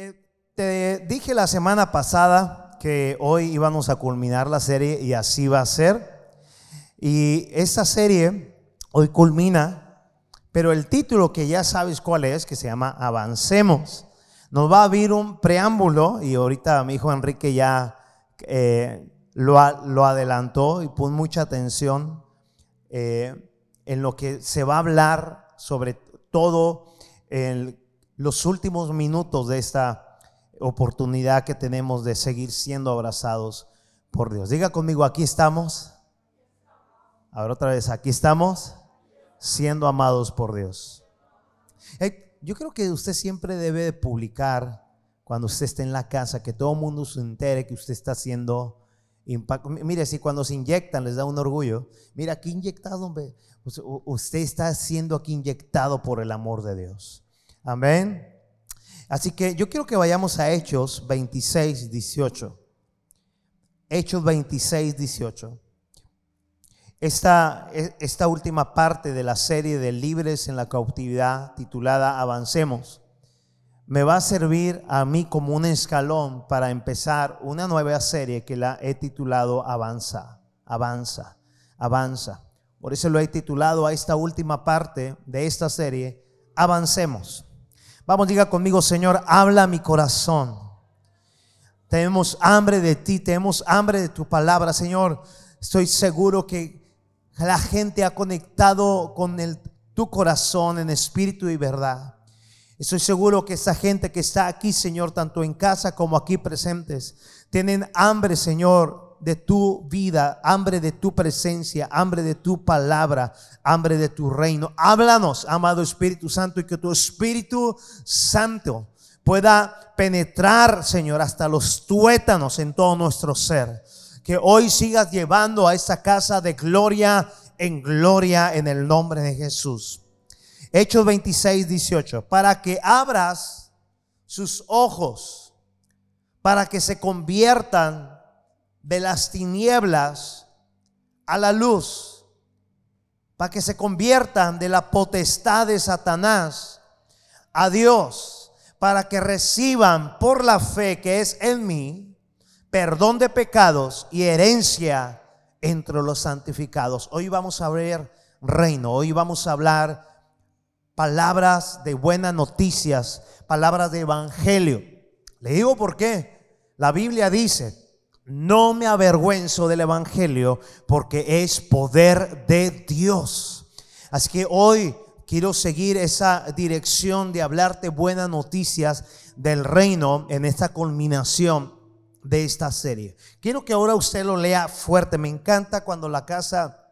Eh, te dije la semana pasada que hoy íbamos a culminar la serie y así va a ser. Y esta serie hoy culmina, pero el título que ya sabes cuál es, que se llama Avancemos. Nos va a abrir un preámbulo y ahorita mi hijo Enrique ya eh, lo, lo, adelantó y pon mucha atención eh, en lo que se va a hablar sobre todo en los últimos minutos de esta oportunidad que tenemos de seguir siendo abrazados por Dios. Diga conmigo, aquí estamos. Ahora otra vez, aquí estamos siendo amados por Dios. yo creo que usted siempre debe publicar cuando usted esté en la casa, que todo el mundo se entere que usted está haciendo impacto. Mire, si cuando se inyectan les da un orgullo. Mira, aquí inyectado, usted está siendo aquí inyectado por el amor de Dios. Amén. Así que yo quiero que vayamos a Hechos 26, 18. Hechos 26, 18. Esta, esta última parte de la serie de Libres en la Cautividad, titulada Avancemos, me va a servir a mí como un escalón para empezar una nueva serie que la he titulado Avanza, Avanza, Avanza. Por eso lo he titulado a esta última parte de esta serie, Avancemos. Vamos, diga conmigo, Señor, habla mi corazón. Tenemos hambre de ti, tenemos hambre de tu palabra, Señor. Estoy seguro que la gente ha conectado con el, tu corazón en espíritu y verdad. Estoy seguro que esa gente que está aquí, Señor, tanto en casa como aquí presentes, tienen hambre, Señor, de tu vida, hambre de tu presencia, hambre de tu palabra, hambre de tu reino. Háblanos, amado Espíritu Santo, y que tu Espíritu Santo pueda penetrar, Señor, hasta los tuétanos en todo nuestro ser. Que hoy sigas llevando a esta casa de gloria en gloria en el nombre de Jesús. Hechos 26, 18. Para que abras sus ojos, para que se conviertan de las tinieblas a la luz, para que se conviertan de la potestad de Satanás a Dios, para que reciban por la fe que es en mí perdón de pecados y herencia entre los santificados. Hoy vamos a ver reino, hoy vamos a hablar palabras de buenas noticias, palabras de evangelio. Le digo por qué. La Biblia dice, no me avergüenzo del Evangelio porque es poder de Dios. Así que hoy quiero seguir esa dirección de hablarte buenas noticias del reino en esta culminación de esta serie. Quiero que ahora usted lo lea fuerte. Me encanta cuando la casa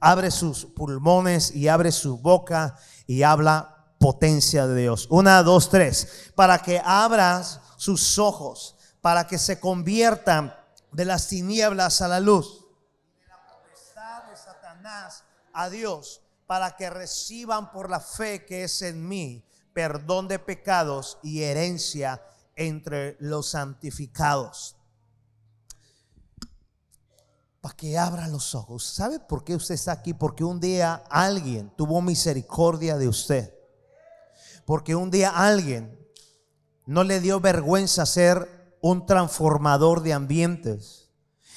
abre sus pulmones y abre su boca y habla potencia de Dios. Una, dos, tres. Para que abras sus ojos, para que se conviertan de las tinieblas a la luz, de la potestad de Satanás a Dios, para que reciban por la fe que es en mí perdón de pecados y herencia entre los santificados. Para que abra los ojos. ¿Sabe por qué usted está aquí? Porque un día alguien tuvo misericordia de usted. Porque un día alguien no le dio vergüenza ser un transformador de ambientes.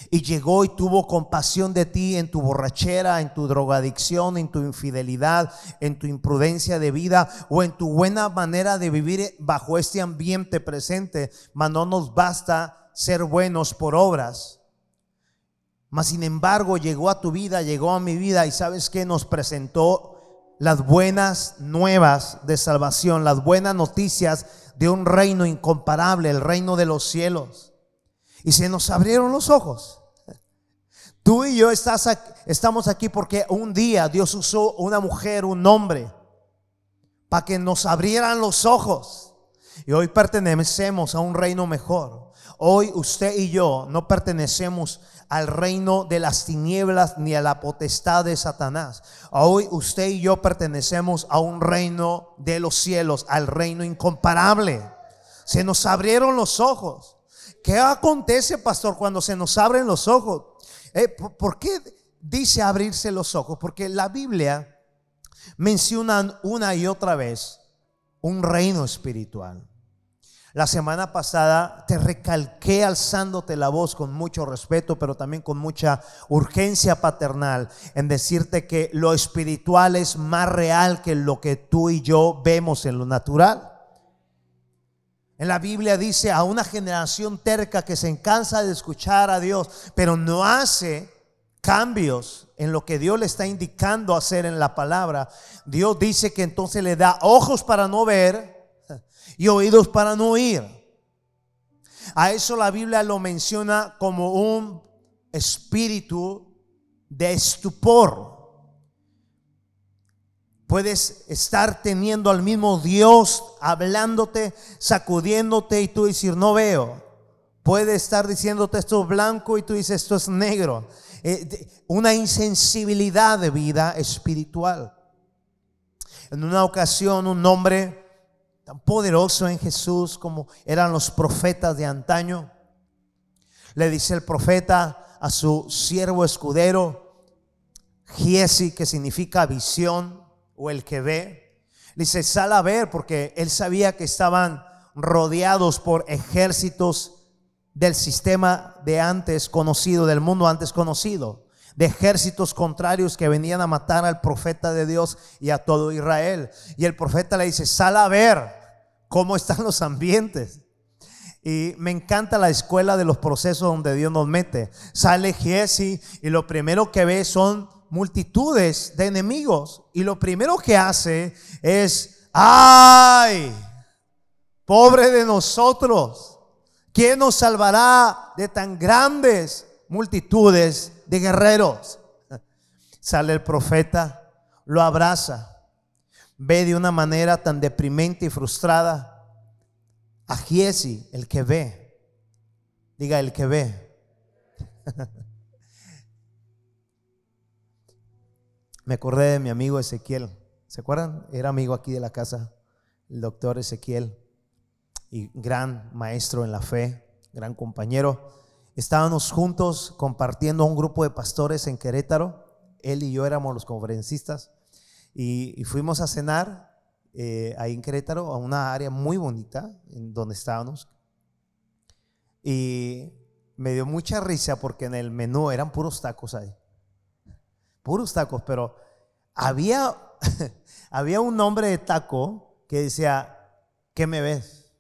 Y llegó y tuvo compasión de ti en tu borrachera, en tu drogadicción, en tu infidelidad, en tu imprudencia de vida o en tu buena manera de vivir bajo este ambiente presente. Mas no nos basta ser buenos por obras. Mas sin embargo llegó a tu vida, llegó a mi vida y sabes que nos presentó las buenas nuevas de salvación, las buenas noticias de un reino incomparable, el reino de los cielos. Y se nos abrieron los ojos. Tú y yo estás estamos aquí porque un día Dios usó una mujer, un hombre, para que nos abrieran los ojos. Y hoy pertenecemos a un reino mejor. Hoy usted y yo no pertenecemos al reino de las tinieblas ni a la potestad de Satanás. Hoy usted y yo pertenecemos a un reino de los cielos, al reino incomparable. Se nos abrieron los ojos. ¿Qué acontece, pastor, cuando se nos abren los ojos? Eh, ¿Por qué dice abrirse los ojos? Porque la Biblia menciona una y otra vez un reino espiritual. La semana pasada te recalqué alzándote la voz con mucho respeto, pero también con mucha urgencia paternal en decirte que lo espiritual es más real que lo que tú y yo vemos en lo natural. En la Biblia dice a una generación terca que se cansa de escuchar a Dios, pero no hace cambios en lo que Dios le está indicando hacer en la palabra. Dios dice que entonces le da ojos para no ver y oídos para no oír. A eso la Biblia lo menciona como un espíritu de estupor. Puedes estar teniendo al mismo Dios hablándote, sacudiéndote y tú decir, no veo. Puede estar diciéndote esto es blanco y tú dices esto es negro. Eh, una insensibilidad de vida espiritual. En una ocasión un hombre tan poderoso en Jesús como eran los profetas de antaño. Le dice el profeta a su siervo escudero, Giesi, que significa visión o el que ve. Le dice, sal a ver, porque él sabía que estaban rodeados por ejércitos del sistema de antes conocido, del mundo antes conocido, de ejércitos contrarios que venían a matar al profeta de Dios y a todo Israel. Y el profeta le dice, sal a ver cómo están los ambientes. Y me encanta la escuela de los procesos donde Dios nos mete. Sale Giesi y lo primero que ve son multitudes de enemigos. Y lo primero que hace es, ay, pobre de nosotros, ¿quién nos salvará de tan grandes multitudes de guerreros? Sale el profeta, lo abraza, ve de una manera tan deprimente y frustrada a Giesi, el que ve. Diga, el que ve. Me acordé de mi amigo Ezequiel. ¿Se acuerdan? Era amigo aquí de la casa, el doctor Ezequiel, y gran maestro en la fe, gran compañero. Estábamos juntos compartiendo un grupo de pastores en Querétaro. Él y yo éramos los conferencistas. Y, fuimos a cenar eh, ahí en Querétaro, a una área muy bonita, en donde estábamos. Y me dio mucha risa porque en el menú eran puros tacos ahí puros tacos, pero había, había un nombre de taco que decía, ¿qué me ves?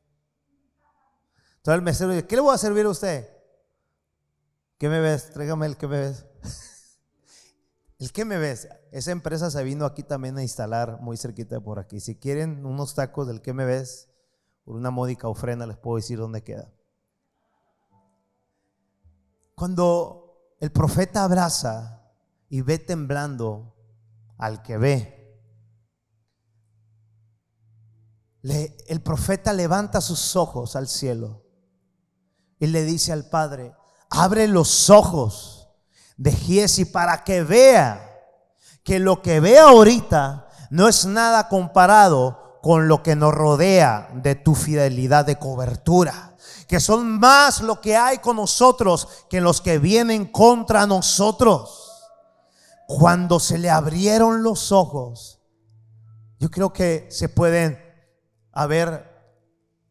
Entonces el mesero dice, ¿qué le voy a servir a usted? ¿Qué me ves? Tráigame el que me ves. el que me ves. Esa empresa se vino aquí también a instalar muy cerquita de por aquí. Si quieren unos tacos del que me ves, por una módica ofrenda les puedo decir dónde queda. Cuando el profeta abraza y ve temblando al que ve. el profeta levanta sus ojos al cielo y le dice al Padre, abre los ojos de Giesi para que vea que lo que ve ahorita no es nada comparado con lo que nos rodea de tu fidelidad de cobertura. Que son más lo que hay con nosotros que los que vienen contra nosotros. Cuando se le abrieron los ojos, yo creo que se pueden haber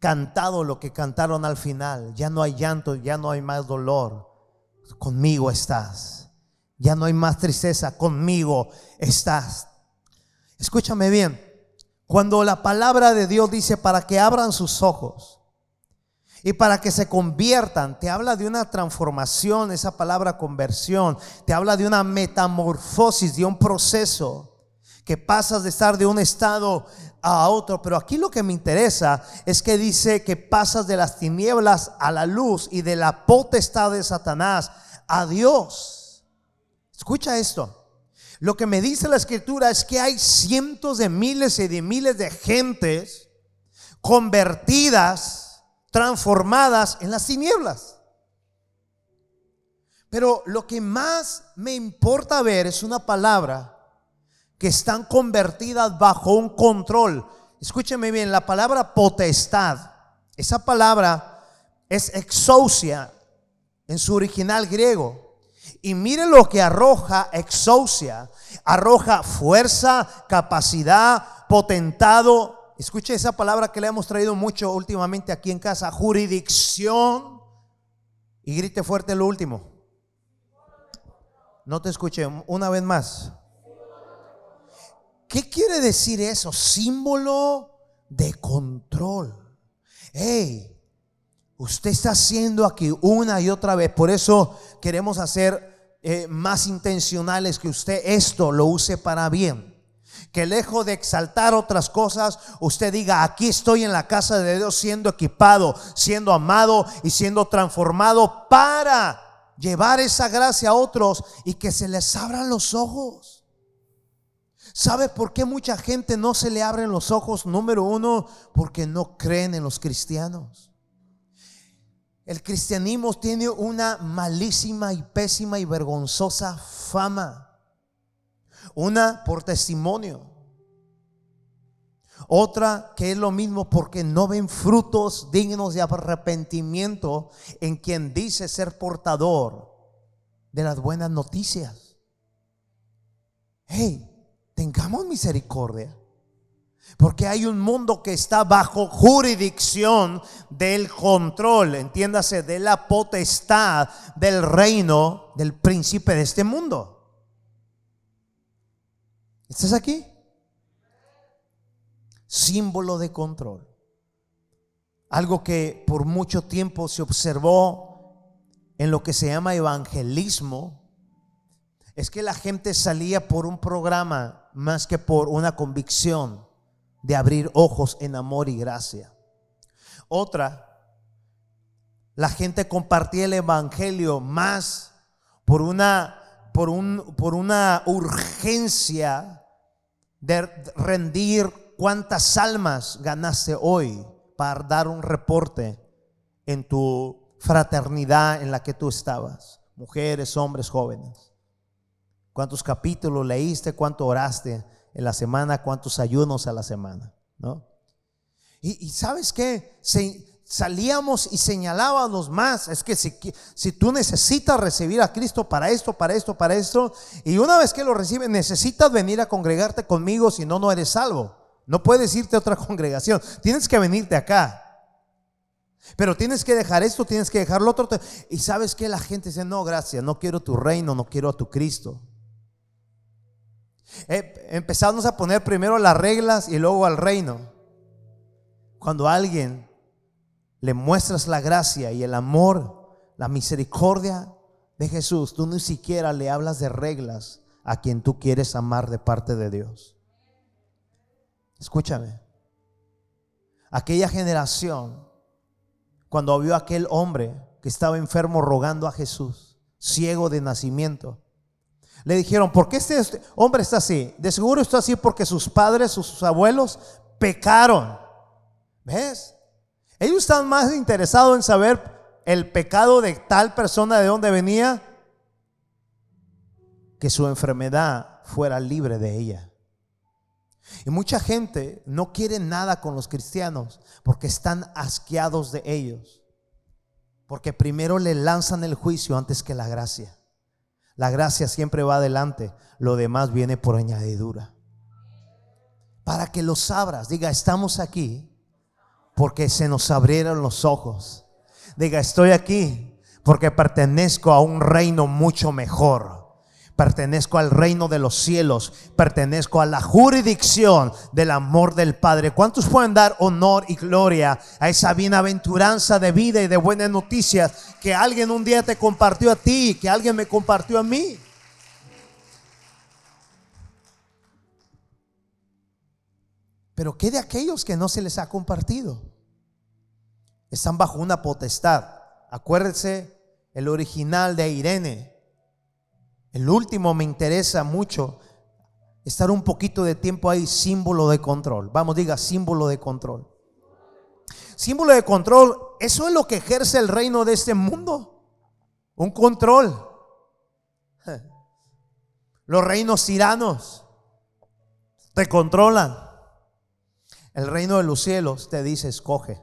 cantado lo que cantaron al final. Ya no hay llanto, ya no hay más dolor. Conmigo estás. Ya no hay más tristeza, conmigo estás. Escúchame bien. Cuando la palabra de Dios dice para que abran sus ojos, y para que se conviertan, te habla de una transformación, esa palabra conversión, te habla de una metamorfosis, de un proceso que pasas de estar de un estado a otro. Pero aquí lo que me interesa es que dice que pasas de las tinieblas a la luz y de la potestad de Satanás a Dios. Escucha esto. Lo que me dice la escritura es que hay cientos de miles y de miles de gentes convertidas transformadas en las tinieblas. Pero lo que más me importa ver es una palabra que están convertidas bajo un control. Escúcheme bien, la palabra potestad, esa palabra es exousia en su original griego. Y mire lo que arroja exousia. Arroja fuerza, capacidad, potentado, escuche esa palabra que le hemos traído mucho últimamente aquí en casa, jurisdicción. Y grite fuerte lo último. No te escuché, una vez más. ¿Qué quiere decir eso? Símbolo de control. Hey, usted está haciendo aquí una y otra vez. Por eso queremos hacer eh, más intencionales que usted esto lo use para bien. Que lejos de exaltar otras cosas, usted diga, aquí estoy en la casa de Dios siendo equipado, siendo amado y siendo transformado para llevar esa gracia a otros y que se les abran los ojos. ¿Sabe por qué mucha gente no se le abren los ojos? Número uno, porque no creen en los cristianos. El cristianismo tiene una malísima y pésima y vergonzosa fama. Una por testimonio. Otra que es lo mismo porque no ven frutos dignos de arrepentimiento en quien dice ser portador de las buenas noticias. Hey, tengamos misericordia. Porque hay un mundo que está bajo jurisdicción del control, entiéndase, de la potestad del reino del príncipe de este mundo. ¿Estás aquí? Símbolo de control. Algo que por mucho tiempo se observó en lo que se llama evangelismo, es que la gente salía por un programa más que por una convicción de abrir ojos en amor y gracia. Otra, la gente compartía el evangelio más por una por, un, por una urgencia de rendir cuántas almas ganaste hoy para dar un reporte en tu fraternidad en la que tú estabas, mujeres, hombres, jóvenes cuántos capítulos leíste, cuánto oraste en la semana, cuántos ayunos a la semana, ¿no? Y, sabes qué, salíamos y señalábamos más, es que si, si tú necesitas recibir a Cristo para esto, para esto, para esto, y una vez que lo recibes, necesitas venir a congregarte conmigo, si no, no eres salvo. No puedes irte a otra congregación, tienes que venirte acá. Pero tienes que dejar esto, tienes que dejar lo otro. Y sabes que la gente dice, no, gracias, no quiero tu reino, no quiero a tu Cristo. Eh, empezamos a poner primero las reglas y luego al reino. Cuando a alguien le muestras la gracia y el amor, la misericordia de Jesús, tú ni siquiera le hablas de reglas a quien tú quieres amar de parte de Dios. Escúchame. Aquella generación, cuando vio a aquel hombre que estaba enfermo rogando a Jesús, ciego de nacimiento, le dijeron, ¿por qué este, hombre está así? De seguro está así porque sus padres, sus abuelos pecaron. ¿Ves? Ellos están más interesados en saber el pecado de tal persona de dónde venía que su enfermedad fuera libre de ella. Y mucha gente no quiere nada con los cristianos porque están asqueados de ellos. Porque primero le lanzan el juicio antes que la gracia. La gracia siempre va adelante, lo demás viene por añadidura. Para que lo sabras, diga, estamos aquí porque se nos abrieron los ojos. Diga, estoy aquí porque pertenezco a un reino mucho mejor pertenezco al reino de los cielos, pertenezco a la jurisdicción del amor del Padre. ¿Cuántos pueden dar honor y gloria a esa bienaventuranza de vida y de buenas noticias que alguien un día te compartió a ti, que alguien me compartió a mí? Pero ¿qué de aquellos que no se les ha compartido? Están bajo una potestad. Acuérdense el original de Irene el último me interesa mucho estar un poquito de tiempo ahí, símbolo de control. Vamos, diga símbolo de control. Símbolo de control, eso es lo que ejerce el reino de este mundo. Un control. Los reinos tiranos te controlan. El reino de los cielos te dice, escoge.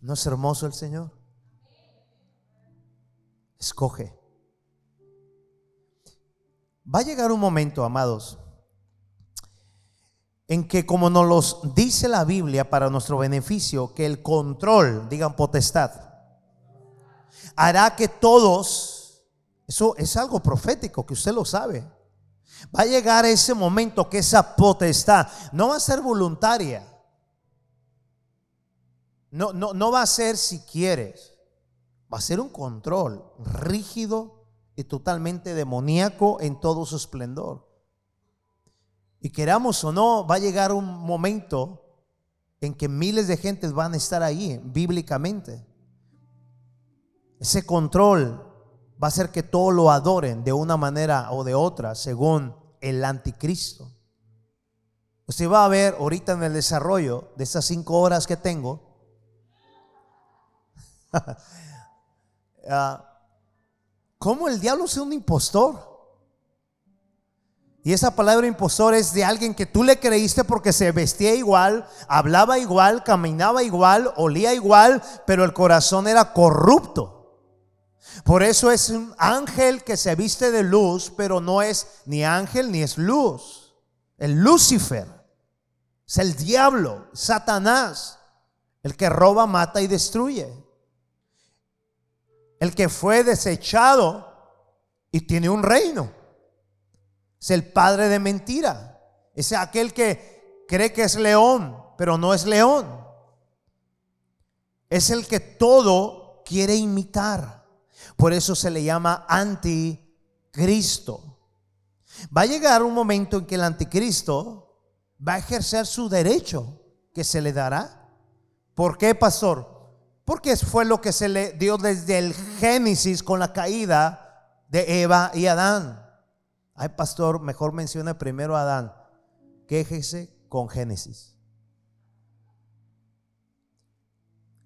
¿No es hermoso el Señor? Escoge. Va a llegar un momento, amados, en que como nos los dice la Biblia para nuestro beneficio, que el control, digan potestad, hará que todos, eso es algo profético, que usted lo sabe, va a llegar ese momento que esa potestad no va a ser voluntaria, no, no, no va a ser si quieres, va a ser un control rígido y totalmente demoníaco en todo su esplendor. Y queramos o no, va a llegar un momento en que miles de gentes van a estar ahí, bíblicamente. Ese control va a hacer que todos lo adoren de una manera o de otra, según el anticristo. Usted va a ver ahorita en el desarrollo de estas cinco horas que tengo, ah, cómo el diablo es un impostor. Y esa palabra impostor es de alguien que tú le creíste porque se vestía igual, hablaba igual, caminaba igual, olía igual, pero el corazón era corrupto. Por eso es un ángel que se viste de luz, pero no es ni ángel ni es luz. El Lucifer es el diablo, Satanás, el que roba, mata y destruye. El que fue desechado y tiene un reino. Es el padre de mentira. Es aquel que cree que es león, pero no es león. Es el que todo quiere imitar. Por eso se le llama anticristo. Va a llegar un momento en que el anticristo va a ejercer su derecho que se le dará. ¿Por qué, pastor? Porque fue lo que se le dio desde el Génesis con la caída de Eva y Adán. Ay, pastor, mejor menciona primero a Adán. Quéjese con Génesis.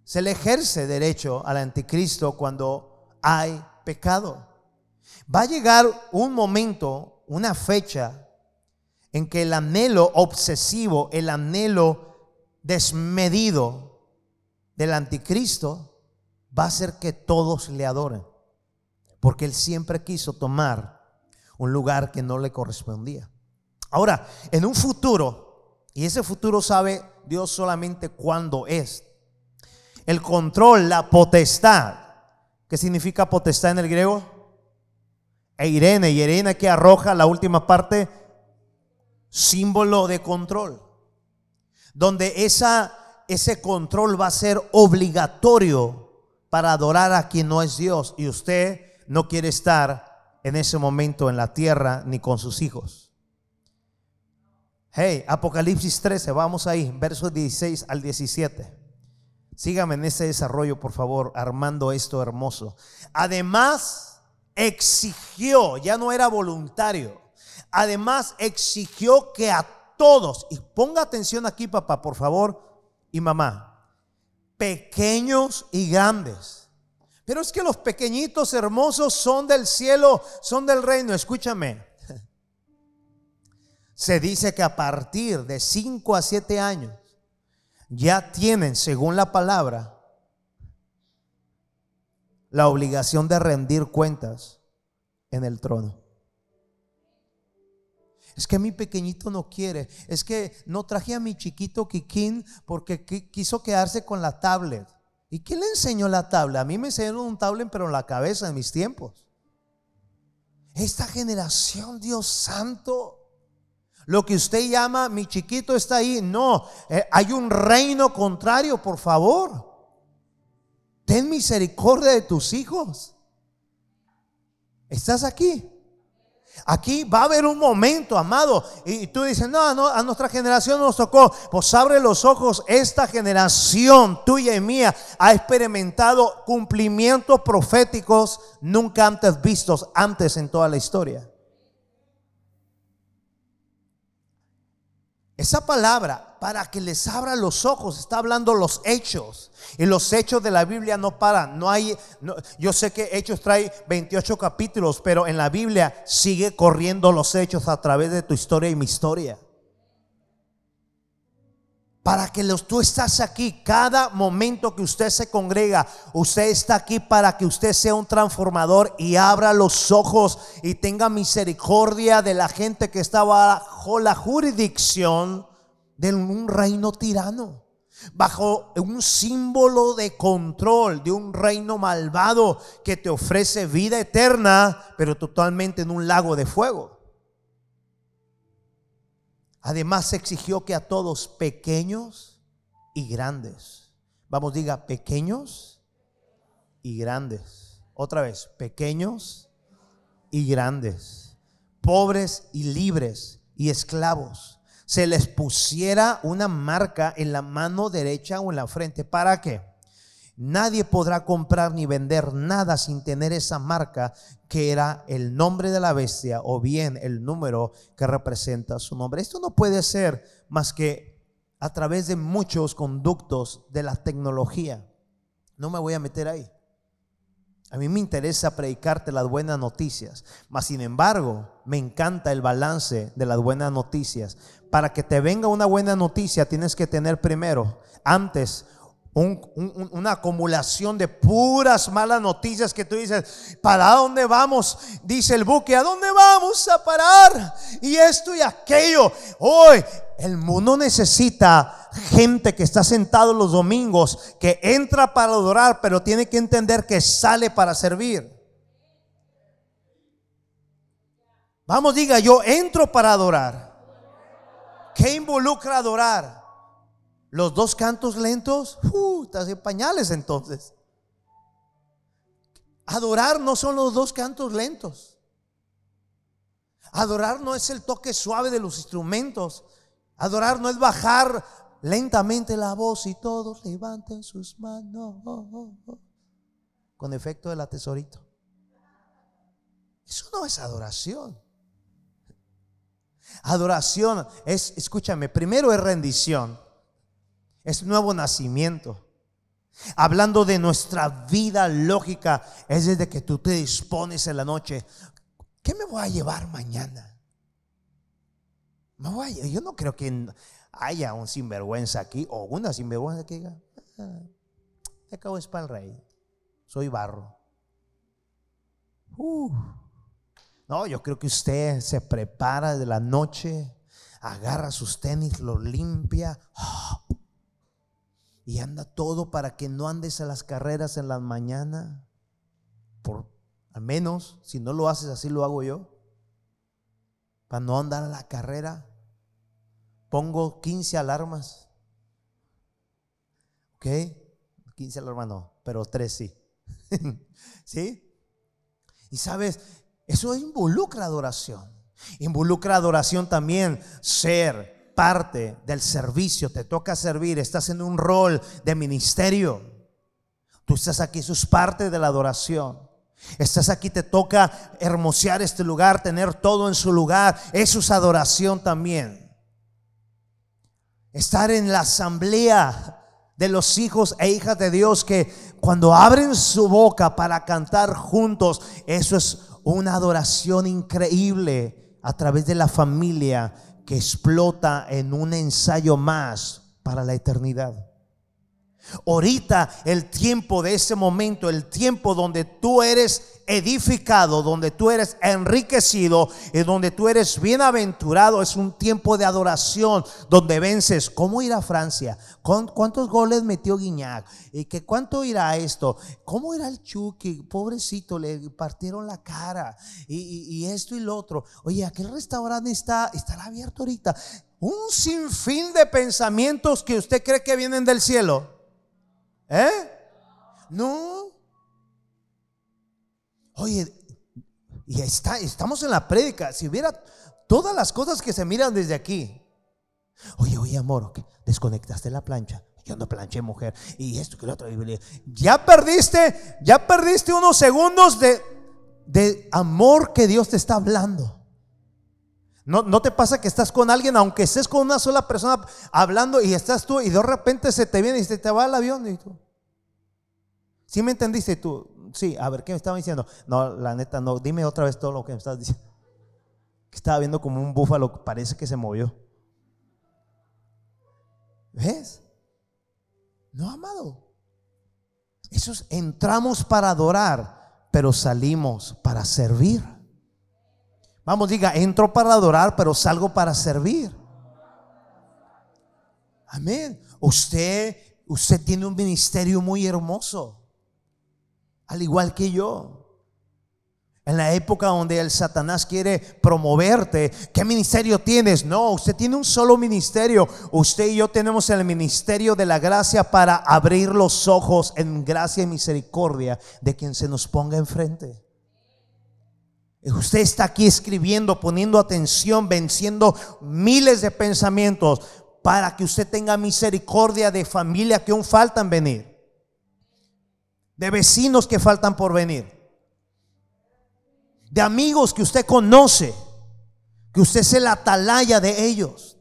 Se le ejerce derecho al anticristo cuando hay pecado. Va a llegar un momento, una fecha, en que el anhelo obsesivo, el anhelo desmedido del anticristo va a hacer que todos le adoren. Porque él siempre quiso tomar un lugar que no le correspondía. Ahora, en un futuro, y ese futuro sabe Dios solamente cuándo es, el control, la potestad, ¿qué significa potestad en el griego? E Irene, y Irene que arroja la última parte, símbolo de control, donde esa, ese control va a ser obligatorio para adorar a quien no es Dios y usted no quiere estar en ese momento en la tierra ni con sus hijos. Hey, Apocalipsis 13, vamos ahí, versos 16 al 17. Sígame en ese desarrollo, por favor, armando esto hermoso. Además, exigió, ya no era voluntario, además exigió que a todos, y ponga atención aquí, papá, por favor, y mamá, pequeños y grandes pero es que los pequeñitos hermosos son del cielo, son del reino. Escúchame. Se dice que a partir de 5 a 7 años ya tienen, según la palabra, la obligación de rendir cuentas en el trono. Es que mi pequeñito no quiere. Es que no traje a mi chiquito Kikín porque quiso quedarse con la tablet. ¿Y quién le enseñó la tabla? A mí me enseñaron un tablet, pero en la cabeza en mis tiempos. Esta generación, Dios santo, lo que usted llama mi chiquito está ahí. No, eh, hay un reino contrario, por favor. Ten misericordia de tus hijos. ¿Estás aquí? Aquí va a haber un momento, amado. Y tú dices, no, a nuestra generación nos tocó. Pues abre los ojos. Esta generación tuya y mía ha experimentado cumplimientos proféticos nunca antes vistos antes en toda la historia. Esa palabra, para que les abra los ojos, está hablando los hechos. Y los hechos de la Biblia no paran. No hay, yo sé que Hechos trae 28 capítulos, pero en la Biblia sigue corriendo los hechos a través de tu historia y mi historia para que los, tú estás aquí. Cada momento que usted se congrega, usted está aquí para que usted sea un transformador y abra los ojos y tenga misericordia de la gente que está bajo la jurisdicción de un reino tirano, bajo un símbolo de control de un reino malvado que te ofrece vida eterna, pero totalmente en un lago de fuego. Además exigió que a todos, pequeños y grandes, vamos, diga, pequeños y grandes. Otra vez, pequeños y grandes, pobres y libres y esclavos se les pusiera una marca en la mano derecha o en la frente. ¿Para qué? Nadie podrá comprar ni vender nada sin tener esa marca que era el nombre de la bestia o bien el número que representa su nombre. Esto no puede ser más que a través de muchos conductos de la tecnología. No me voy a meter ahí. A mí me interesa predicarte las buenas noticias, mas sin embargo me encanta el balance de las buenas noticias. Para que te venga una buena noticia tienes que tener primero, antes, una acumulación de puras malas noticias que tú dices, ¿para dónde vamos? Dice el buque, ¿a dónde vamos a parar? Y esto y aquello. Hoy el mundo necesita gente que está sentado los domingos, que entra para adorar, pero tiene que entender que sale para servir. Vamos, diga, yo entro para adorar. ¿Qué involucra adorar? Los dos cantos lentos, uh, estás en pañales entonces. Adorar no son los dos cantos lentos. Adorar no es el toque suave de los instrumentos. Adorar no es bajar lentamente la voz y todos levanten sus manos con efecto de la tesorito. Eso no es adoración. Adoración es, escúchame, primero es rendición, es nuevo nacimiento. Hablando de nuestra vida lógica, es desde que tú te dispones en la noche. ¿Qué me voy a llevar mañana? Yo no creo que haya un sinvergüenza aquí o una sinvergüenza que diga, ah, acabo es para el rey, soy barro. No, yo creo que usted se prepara de la noche, agarra sus tenis, los limpia y anda todo para que no andes a las carreras en la mañana. Por al menos, si no lo haces así, lo hago yo. Para no a la carrera. Pongo 15 alarmas. ¿Ok? 15 alarmas no, pero 3 sí. ¿Sí? Y sabes, eso involucra adoración. Involucra adoración también ser parte del servicio. Te toca servir, estás en un rol de ministerio. Tú estás aquí, eso es parte de la adoración. Estás aquí, te toca hermosear este lugar, tener todo en su lugar. Eso es adoración también. Estar en la asamblea de los hijos e hijas de Dios que cuando abren su boca para cantar juntos, eso es una adoración increíble a través de la familia que explota en un ensayo más para la eternidad. Ahorita el tiempo de ese momento, el tiempo donde tú eres edificado, donde tú eres enriquecido y donde tú eres bienaventurado, es un tiempo de adoración donde vences. ¿Cómo irá Francia? ¿Cuántos goles metió Guiñac? ¿Y que cuánto irá esto? ¿Cómo irá el Chucky? Pobrecito, le partieron la cara. Y, esto y lo otro. Oye, aquel restaurante está, estará abierto ahorita. Un sinfín de pensamientos que usted cree que vienen del cielo. ¿Eh? No. Oye, y está, estamos en la prédica. Si hubiera todas las cosas que se miran desde aquí. Oye, oye, amor, desconectaste la plancha. Yo no planché, mujer. Y esto que lo otro. Ya perdiste, ya perdiste unos segundos de, de amor que Dios te está hablando. No, no, te pasa que estás con alguien, aunque estés con una sola persona hablando y estás tú y de repente se te viene y se te va el avión y tú. ¿Sí me entendiste tú? Sí, a ver, ¿qué me estaba diciendo? No, la neta, no. Dime otra vez todo lo que me estás diciendo. Que estaba viendo como un búfalo, parece que se movió. ¿Ves? No, amado. Esos entramos para adorar, pero salimos para servir. Vamos, diga, entro para adorar, pero salgo para servir. Amén. Usted, usted tiene un ministerio muy hermoso, al igual que yo. En la época donde el Satanás quiere promoverte, ¿qué ministerio tienes? No, usted tiene un solo ministerio. Usted y yo tenemos el ministerio de la gracia para abrir los ojos en gracia y misericordia de quien se nos ponga enfrente. Usted está aquí escribiendo, poniendo atención, venciendo miles de pensamientos para que usted tenga misericordia de familia que aún faltan venir, de vecinos que faltan por venir de amigos que usted conoce, que usted sea la atalaya de ellos,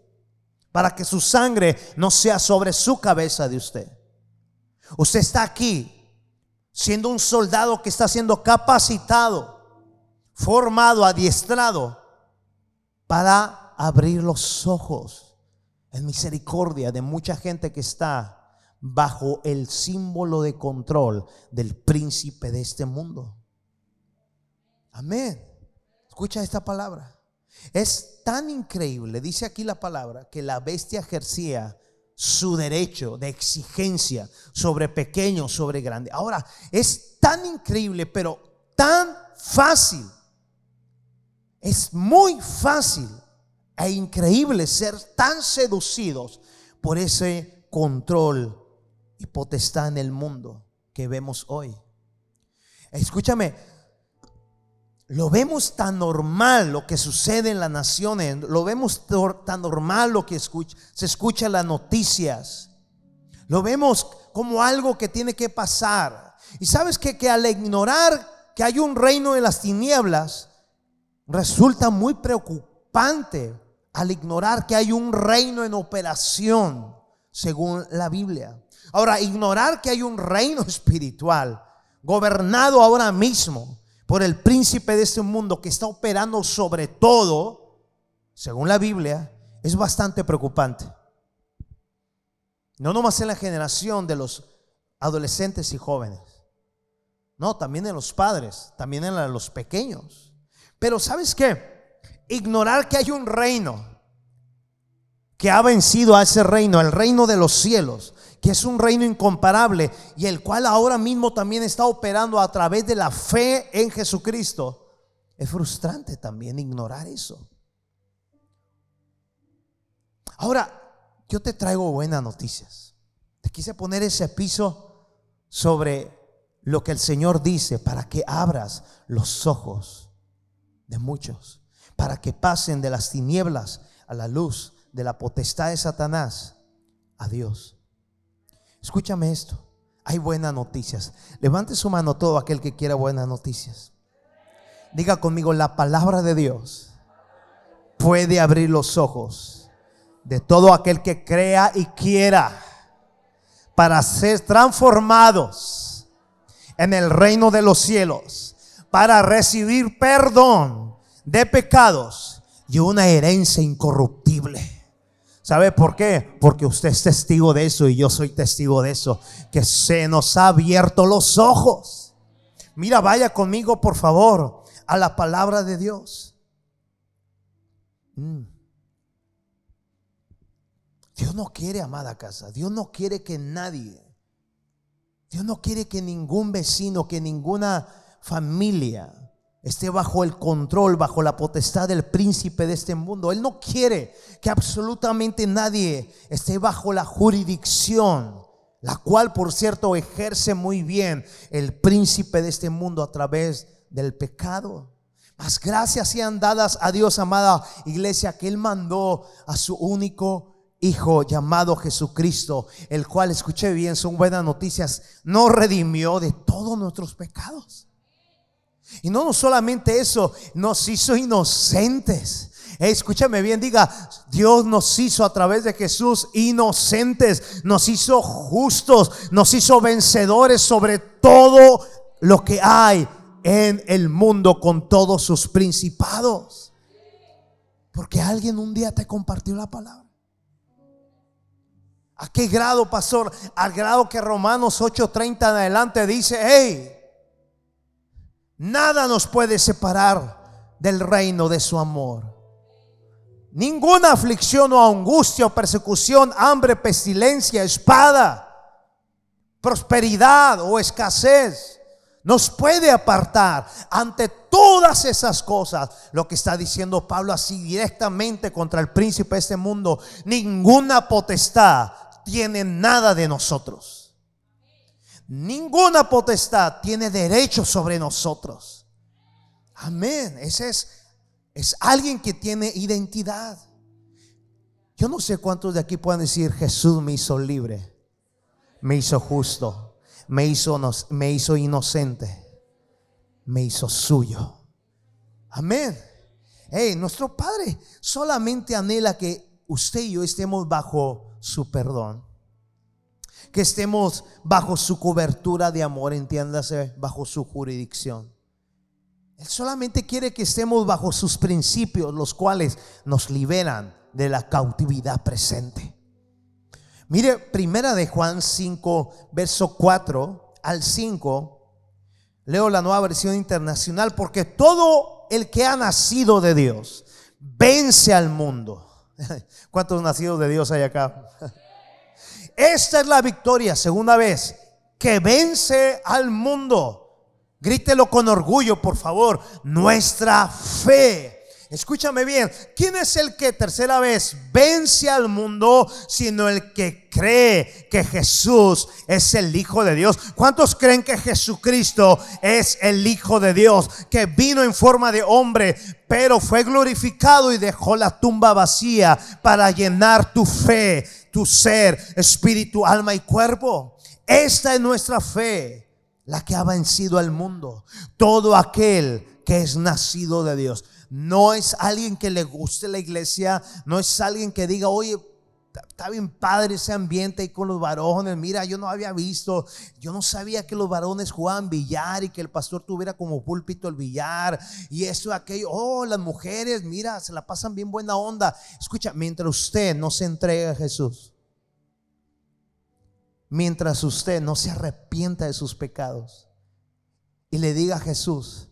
para que su sangre no sea sobre su cabeza de usted. Usted está aquí siendo un soldado que está siendo capacitado, formado, adiestrado para abrir los ojos en misericordia de mucha gente que está bajo el símbolo de control del príncipe de este mundo. Amén. Escucha esta palabra. Es tan increíble, dice aquí la palabra, que la bestia ejercía su derecho de exigencia sobre pequeño, sobre grande. Ahora, es tan increíble, pero tan fácil. Es muy fácil e increíble ser tan seducidos por ese control y potestad en el mundo que vemos hoy. Escúchame, lo vemos tan normal lo que sucede en las naciones, lo vemos tan normal lo que se escucha en las noticias, lo vemos como algo que tiene que pasar. Y sabes que, que al ignorar que hay un reino de las tinieblas, resulta muy preocupante al ignorar que hay un reino en operación, según la Biblia. Ahora, ignorar que hay un reino espiritual gobernado ahora mismo por el príncipe de este mundo que está operando sobre todo, según la Biblia, es bastante preocupante. No nomás en la generación de los adolescentes y jóvenes. No, también en los padres, también en los pequeños. Pero ¿sabes qué? Ignorar que hay un reino que ha vencido a ese reino, el reino de los cielos, que es un reino incomparable y el cual ahora mismo también está operando a través de la fe en Jesucristo. Es frustrante también ignorar eso. Ahora, yo te traigo buenas noticias. Te quise poner ese piso sobre lo que el Señor dice para que abras los ojos de muchos, para que pasen de las tinieblas a la luz, de la potestad de Satanás a Dios. Escúchame esto. Hay buenas noticias. Levante su mano todo aquel que quiera buenas noticias. Diga conmigo, la palabra de Dios puede abrir los ojos de todo aquel que crea y quiera para ser transformados en el reino de los cielos, para recibir perdón de pecados y una herencia incorruptible. ¿Sabe por qué? Porque usted es testigo de eso y yo soy testigo de eso. Que se nos ha abierto los ojos. Mira, vaya conmigo, por favor, a la palabra de Dios. Mm. Dios no quiere amada casa. Dios no quiere que nadie. Dios no quiere que ningún vecino, que ninguna familia esté bajo el control, bajo la potestad del príncipe de este mundo. Él no quiere que absolutamente nadie esté bajo la jurisdicción, la cual, por cierto, ejerce muy bien el príncipe de este mundo a través del pecado. Mas gracias sean dadas a Dios, amada iglesia, que Él mandó a su único Hijo llamado Jesucristo, el cual, escuché bien, son buenas noticias, no redimió de todos nuestros pecados. Y no solamente eso, nos hizo inocentes. escúchame bien, diga, Dios nos hizo a través de Jesús inocentes, nos hizo justos, nos hizo vencedores sobre todo lo que hay en el mundo con todos sus principados. Porque alguien un día te compartió la palabra. ¿A qué grado, pastor? Al grado que Romanos 8:30 en adelante dice, hey, Nada nos puede separar del reino de su amor. Ninguna aflicción o angustia o persecución, hambre, pestilencia, espada, prosperidad o escasez nos puede apartar ante todas esas cosas. Lo que está diciendo Pablo así directamente contra el príncipe de este mundo. Ninguna potestad tiene nada de nosotros. Ninguna potestad tiene derecho sobre nosotros. Amén. Ese es, es alguien que tiene identidad. Yo no sé cuántos de aquí pueden decir, Jesús me hizo libre, me hizo justo me hizo, me hizo inocente, me hizo suyo. Amén. Hey, nuestro Padre solamente anhela que usted y yo estemos bajo su perdón. Que estemos bajo su cobertura de amor, entiéndase, bajo su jurisdicción. Él solamente quiere que estemos bajo sus principios, los cuales nos liberan de la cautividad presente. Mire, primera de Juan 5, verso 4 al 5. Leo la nueva versión internacional porque todo el que ha nacido de Dios vence al mundo. ¿Cuántos nacidos de Dios hay acá? Esta es la victoria, segunda vez, que vence al mundo. Grítelo con orgullo, por favor. Nuestra fe. Escúchame bien, ¿quién es el que tercera vez vence al mundo sino el que cree que Jesús es el Hijo de Dios? ¿Cuántos creen que Jesucristo es el Hijo de Dios, que vino en forma de hombre, pero fue glorificado y dejó la tumba vacía para llenar tu fe, tu ser, espíritu, alma y cuerpo? Esta es nuestra fe, la que ha vencido al mundo. Todo aquel que es nacido de Dios. No es alguien que le guste la iglesia, no es alguien que diga, oye, está bien padre ese ambiente ahí con los varones. Mira, yo no había visto, yo no sabía que los varones jugaban billar y que el pastor tuviera como púlpito el billar y esto, aquello. Oh, las mujeres, mira, se la pasan bien buena onda. Escucha, mientras usted no se entregue a Jesús, mientras usted no se arrepienta de sus pecados y le diga a Jesús,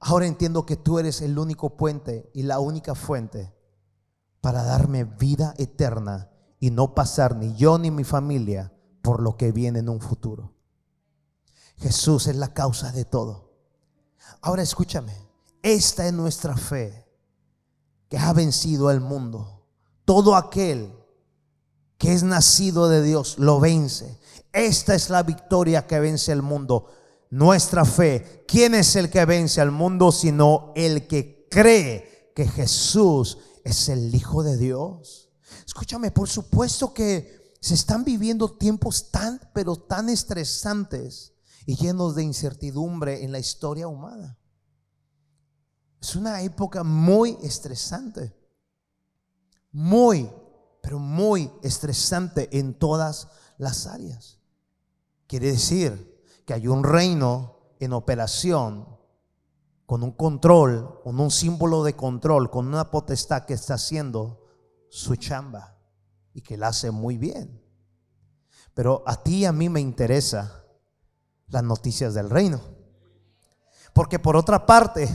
Ahora entiendo que tú eres el único puente y la única fuente para darme vida eterna y no pasar ni yo ni mi familia por lo que viene en un futuro. Jesús es la causa de todo. Ahora escúchame, esta es nuestra fe que ha vencido al mundo. Todo aquel que es nacido de Dios lo vence. Esta es la victoria que vence al mundo nuestra fe. ¿Quién es el que vence al mundo sino el que cree que Jesús es el Hijo de Dios? Escúchame, por supuesto que se están viviendo tiempos tan, pero tan estresantes y llenos de incertidumbre en la historia humana. Es una época muy estresante. Muy, pero muy estresante en todas las áreas. Quiere decir que hay un reino en operación con un control, con un símbolo de control, con una potestad que está haciendo su chamba y que la hace muy bien. Pero a ti y a mí me interesa las noticias del reino. Porque por otra parte,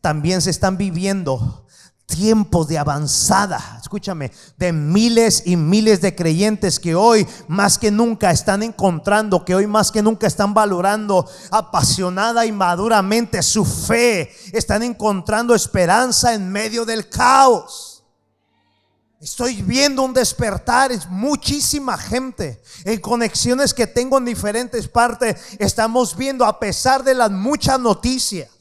también se están viviendo tiempos de avanzada, escúchame, de miles y miles de creyentes que hoy más que nunca están encontrando, que hoy más que nunca están valorando apasionada y maduramente su fe, están encontrando esperanza en medio del caos. Estoy viendo un despertar, es muchísima gente. En conexiones que tengo en diferentes partes, estamos viendo a pesar de las muchas noticias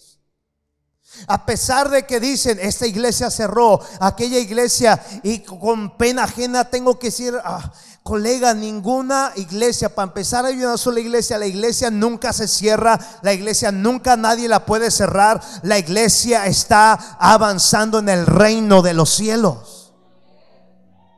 a pesar de que dicen, esta iglesia cerró, aquella iglesia, y con pena ajena tengo que decir, ah, colega, ninguna iglesia, para empezar hay una sola iglesia, la iglesia nunca se cierra, la iglesia nunca nadie la puede cerrar, la iglesia está avanzando en el reino de los cielos.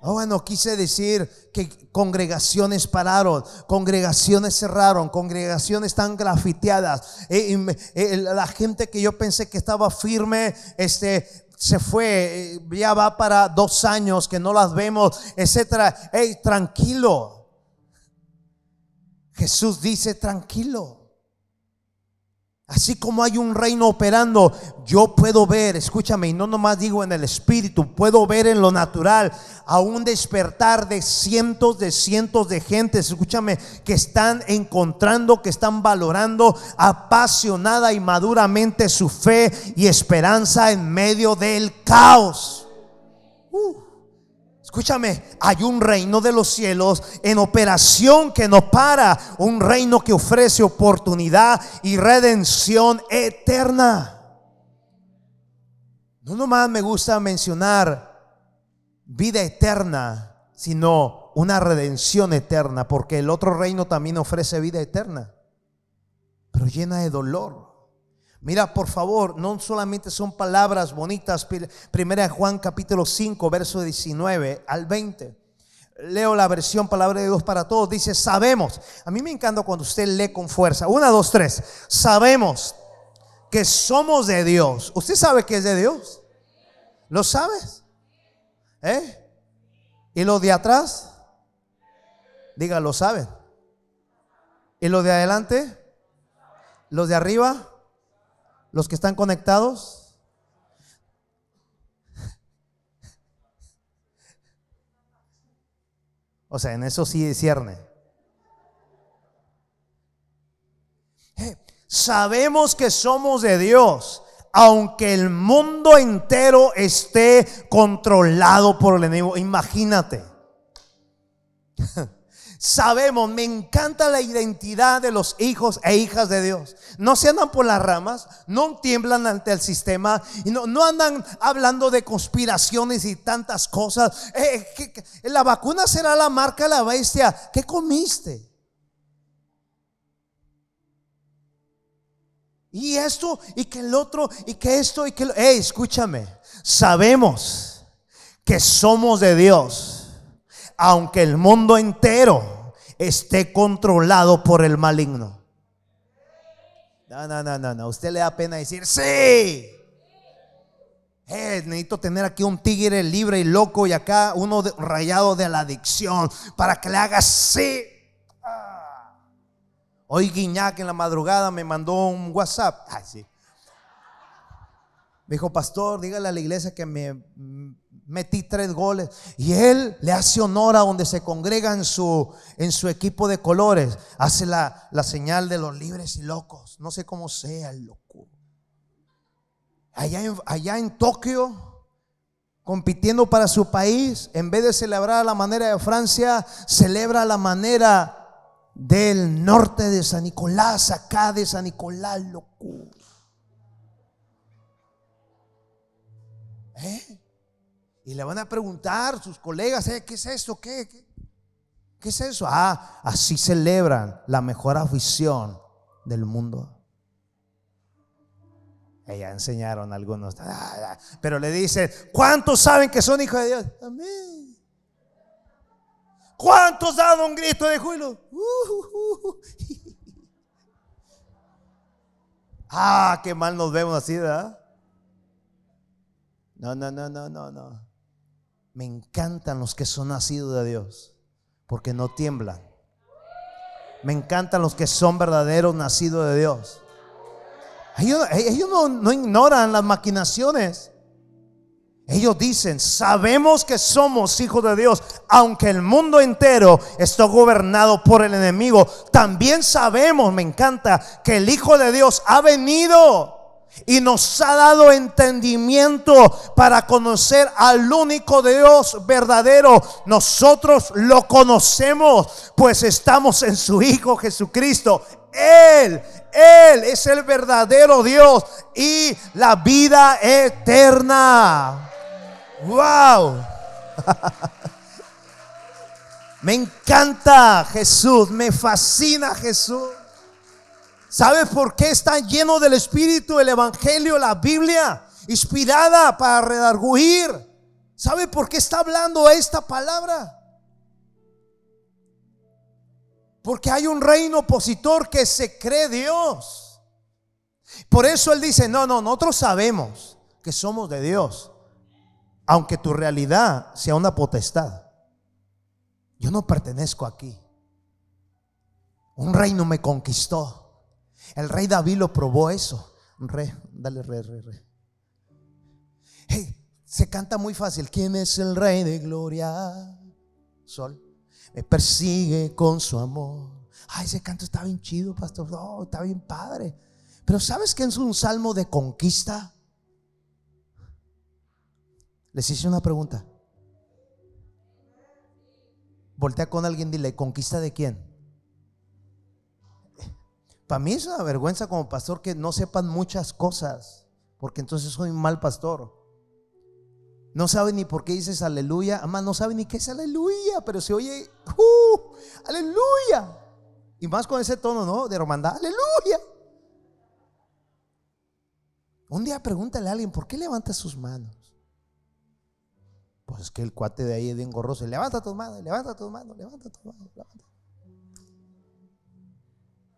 Oh, bueno, quise decir que congregaciones pararon, congregaciones cerraron, congregaciones están grafiteadas. Eh, eh, la gente que yo pensé que estaba firme, este, se fue, eh, ya va para dos años que no las vemos, etcétera. Hey, tranquilo. Jesús dice tranquilo. Así como hay un reino operando, yo puedo ver, escúchame, y no nomás digo en el espíritu, puedo ver en lo natural a un despertar de cientos de cientos de gentes, escúchame, que están encontrando, que están valorando apasionada y maduramente su fe y esperanza en medio del caos. Escúchame, hay un reino de los cielos en operación que no para, un reino que ofrece oportunidad y redención eterna. No nomás me gusta mencionar vida eterna, sino una redención eterna, porque el otro reino también ofrece vida eterna, pero llena de dolor. Mira, por favor, no solamente son palabras bonitas. Primera Juan capítulo 5, verso 19 al 20. Leo la versión palabra de Dios para todos. Dice, sabemos. A mí me encanta cuando usted lee con fuerza. Una, dos, tres. Sabemos que somos de Dios. ¿Usted sabe que es de Dios? ¿Lo sabes? ¿Eh? ¿Y lo de atrás? Diga, ¿lo saben? ¿Y lo de adelante? ¿Los de arriba? Los que están conectados. O sea, en eso sí cierne. Eh, sabemos que somos de Dios, aunque el mundo entero esté controlado por el enemigo. Imagínate. sabemos, me encanta la identidad de los hijos e hijas de Dios. No se andan por las ramas, no tiemblan ante el sistema y no, no andan hablando de conspiraciones y tantas cosas. Eh, la vacuna será la marca de la bestia. ¿Qué comiste? Y esto, y que el otro, y que esto, y que... Hey, escúchame, sabemos que somos de Dios aunque el mundo entero esté controlado por el maligno. No, no, no, no, no. Usted le da pena decir, sí. Eh, necesito tener aquí un tigre libre y loco y acá uno rayado de la adicción para que le haga sí. Ah. Hoy Guiñac en la madrugada me mandó un WhatsApp. Ay, sí. Me dijo, pastor, dígale a la iglesia que me metí tres goles. Y él le hace honor a donde se congrega en su, en su equipo de colores. Hace la, la señal de los libres y locos. No sé cómo sea el loco. Allá en, allá en Tokio, compitiendo para su país, en vez de celebrar a la manera de Francia, celebra a la manera del norte de San Nicolás, acá de San Nicolás, loco. ¿Eh? Y le van a preguntar sus colegas, eh, ¿qué es eso? ¿Qué, ¿Qué, es eso? Ah, así celebran la mejor afición del mundo. Ella enseñaron algunos. Ah, ah, pero le dicen, ¿cuántos saben que son hijos de Dios? Amén. ¿Cuántos dan un grito de júbilo? ah, qué mal nos vemos así, ¿verdad? No, no, no, no, no, no. Me encantan los que son nacidos de Dios, porque no tiemblan. Me encantan los que son verdaderos nacidos de Dios. Ellos, no, no ignoran las maquinaciones. Ellos dicen, sabemos que somos hijos de Dios, aunque el mundo entero está gobernado por el enemigo. También sabemos, me encanta, que el Hijo de Dios ha venido y nos ha dado entendimiento para conocer al único Dios verdadero. Nosotros lo conocemos, pues estamos en su Hijo Jesucristo. Él, Él es el verdadero Dios y la vida eterna. Wow. me encanta Jesús, me fascina Jesús. ¿Sabes por qué está lleno del Espíritu el Evangelio, la Biblia? Inspirada para redarguir. ¿Sabe por qué está hablando esta palabra? Porque hay un reino opositor que se cree Dios. Por eso Él dice, no, no, nosotros sabemos que somos de Dios. Aunque tu realidad sea una potestad. Yo no pertenezco aquí. Un reino me conquistó. El rey David lo probó eso. Re, dale re, re, re. Hey, se canta muy fácil. ¿Quién es el rey de gloria? Sol. Me persigue con su amor. Ay, ese canto está bien chido, pastor. Oh, está bien padre. Pero ¿sabes que es un salmo de conquista? Les hice una pregunta. Voltea con alguien dile, ¿conquista de quién? Para mí es una vergüenza como pastor que no sepan muchas cosas, porque entonces soy un mal pastor. No sabe ni por qué dices aleluya, además no sabe ni qué es aleluya, pero se oye, uh, aleluya. Y más con ese tono, ¿no? De hermandad, aleluya. Un día pregúntale a alguien, ¿por qué levanta sus manos? Pues es que el cuate de ahí es bien gorroso. Levanta tus manos, levanta tus manos, levanta tus manos. Levanta.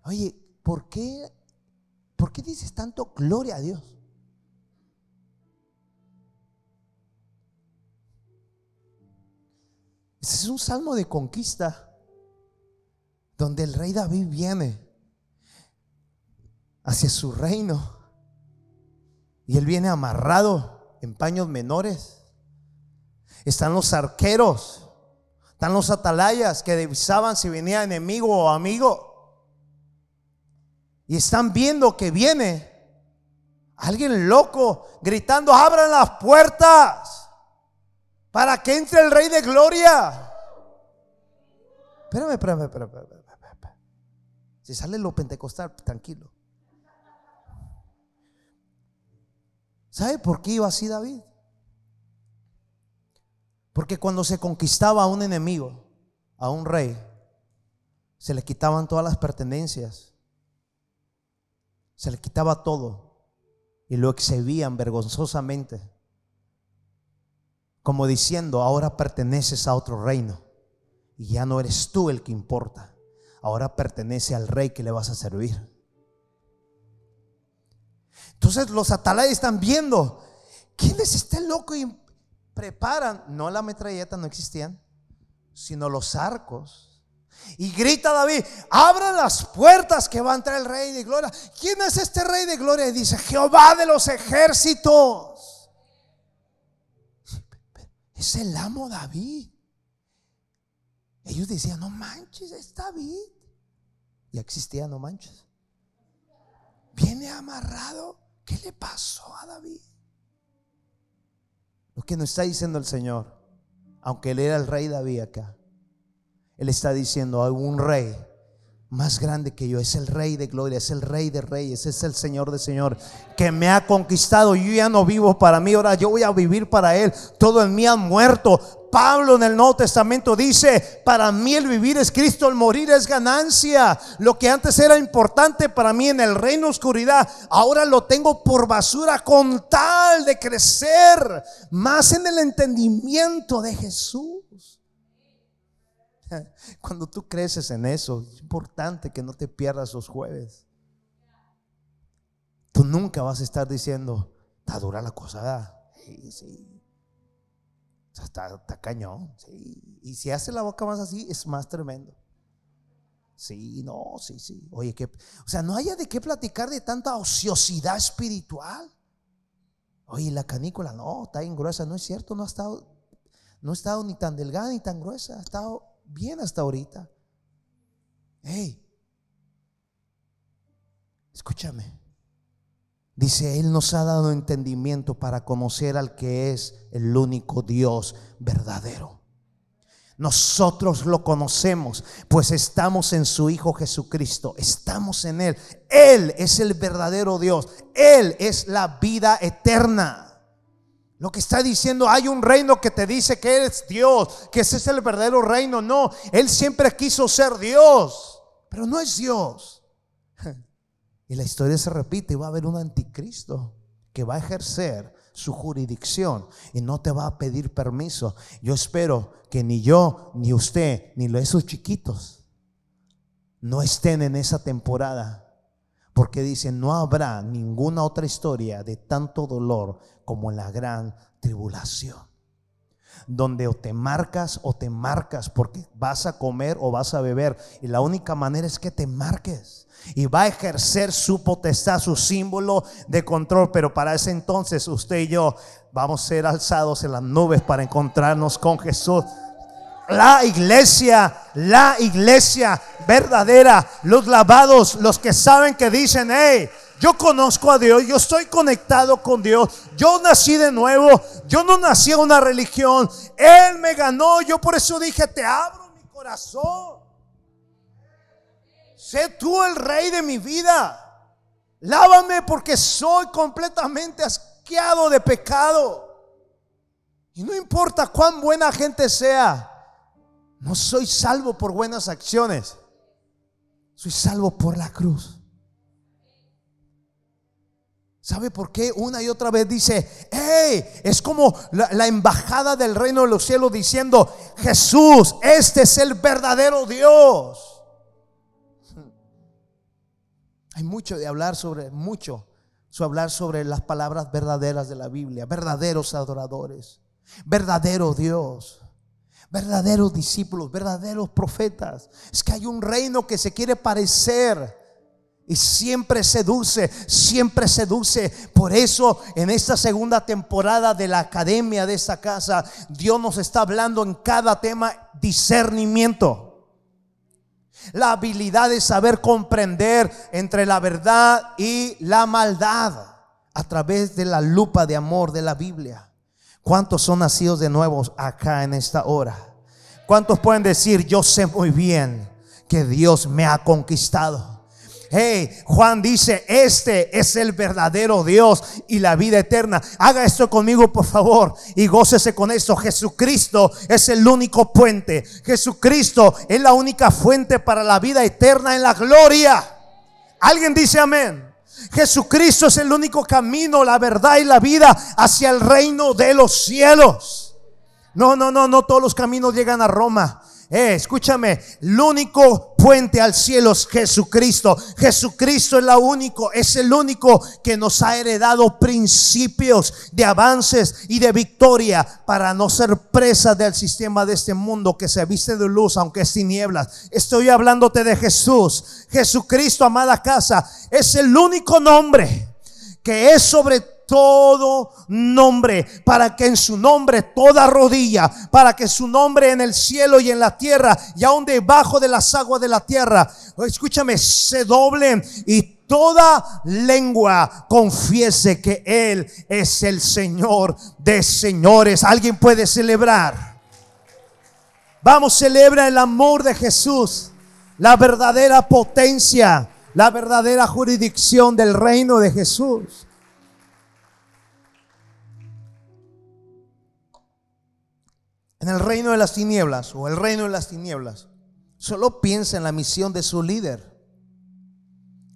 Oye, ¿por qué, ¿por qué dices tanto gloria a Dios? Es un salmo de conquista donde el rey David viene hacia su reino y él viene amarrado en paños menores. Están los arqueros, están los atalayas que divisaban si venía enemigo o amigo. Y están viendo que viene alguien loco gritando, abran las puertas para que entre el rey de gloria. Espérame, espérame, espérame, espérame, Si sale lo pentecostal, tranquilo. ¿Sabe por qué iba así David? Porque cuando se conquistaba a un enemigo, a un rey, se le quitaban todas las pertenencias se le quitaba todo y lo exhibían vergonzosamente, como diciendo, ahora perteneces a otro reino y ya no eres tú el que importa, ahora pertenece al rey que le vas a servir. Entonces los atalayas están viendo, ¿quién es este loco? Y preparan, no la metralleta, no existían, sino los arcos y grita David, abran las puertas que va a entrar el rey de gloria. ¿Quién es este rey de gloria? Y dice, Jehová de los ejércitos. Es el amo David. Ellos decían, no manches, es David. Y existía, no manches. Viene amarrado. ¿Qué le pasó a David? Lo que nos está diciendo el Señor, aunque él era el rey David acá él está diciendo, hay un rey más grande que yo, es el rey de gloria, es el rey de reyes, es el Señor de Señor, que me ha conquistado. Yo ya no vivo para mí, ahora yo voy a vivir para Él. Todo en mí ha muerto. Pablo en el Nuevo Testamento dice, para mí el vivir es Cristo, el morir es ganancia. Lo que antes era importante para mí en el reino oscuridad, ahora lo tengo por basura con tal de crecer más en el entendimiento de Jesús. Cuando tú creces en eso, es importante que no te pierdas los jueves. Tú nunca vas a estar diciendo, está dura la cosa. Sí, sí. está, cañón. Y si hace la boca más así, es más tremendo. Sí, no, sí, sí. Oye, que, o sea, no haya de qué platicar de tanta ociosidad espiritual. Oye, la canícula, no, está bien gruesa. No es cierto, no ha estado, no ha estado ni tan delgada ni tan gruesa. Ha estado bien hasta ahorita. Hey, escúchame. Dice, Él nos ha dado entendimiento para conocer al que es el único Dios verdadero. Nosotros lo conocemos, pues estamos en su Hijo Jesucristo, estamos en Él. Él es el verdadero Dios, Él es la vida eterna. Lo que está diciendo, hay un reino que te dice que eres Dios, que ese es el verdadero reino. No, Él siempre quiso ser Dios, pero no es Dios. Y la historia se repite y va a haber un anticristo que va a ejercer su jurisdicción y no te va a pedir permiso. Yo espero que ni yo, ni usted, ni esos chiquitos no estén en esa temporada porque dice, no habrá ninguna otra historia de tanto dolor como la gran tribulación. donde o te marcas o te marcas porque vas a comer o vas a beber. Y la única manera es que te marques. Y va a ejercer su potestad, su símbolo de control. Pero para ese entonces usted y yo vamos a ser alzados en las nubes para encontrarnos con Jesús. La iglesia, la iglesia verdadera, los lavados, los que saben que dicen, hey, yo conozco a Dios, yo estoy conectado con Dios, yo nací de nuevo, yo no nací en una religión, Él me ganó, yo por eso dije, te abro mi corazón. Sé tú el rey de mi vida. Lávame porque soy completamente asqueado de pecado. Y no importa cuán buena gente sea, no soy salvo por buenas acciones. Soy salvo por la cruz. ¿Sabe por qué? Una y otra vez dice, hey, es como la, embajada del reino de los cielos diciendo, Jesús, este es el verdadero Dios. Hay mucho de hablar sobre, mucho, sobre hablar sobre las palabras verdaderas de la Biblia, verdaderos adoradores, verdadero Dios verdaderos discípulos, verdaderos profetas. Es que hay un reino que se quiere parecer y siempre seduce, siempre seduce. Por eso en esta segunda temporada de la academia de esta casa, Dios nos está hablando en cada tema discernimiento. La habilidad de saber comprender entre la verdad y la maldad a través de la lupa de amor de la Biblia. ¿Cuántos son nacidos de nuevo acá en esta hora? ¿Cuántos pueden decir, yo sé muy bien que Dios me ha conquistado? Hey, Juan dice, este es el verdadero Dios y la vida eterna. Haga esto conmigo, por favor, y gócese con esto. Jesucristo es el único puente. Jesucristo es la única fuente para la vida eterna en la gloria. Alguien dice amén. Jesucristo es el único camino, la verdad y la vida hacia el reino de los cielos. No, no, no, no todos los caminos llegan a Roma. Eh, escúchame, el único puente al cielo es Jesucristo. Jesucristo es la único, es el único que nos ha heredado principios de avances y de victoria para no ser presa del sistema de este mundo que se viste de luz aunque es tinieblas. Estoy hablándote de Jesús. Jesucristo, amada casa, es el único nombre que es sobre todo nombre, para que en su nombre toda rodilla, para que su nombre en el cielo y en la tierra y aún debajo de las aguas de la tierra, escúchame, se doblen y toda lengua confiese que Él es el Señor de señores. Alguien puede celebrar. Vamos, celebra el amor de Jesús, la verdadera potencia, la verdadera jurisdicción del reino de Jesús. En el reino de las tinieblas o el reino de las tinieblas, solo piensa en la misión de su líder.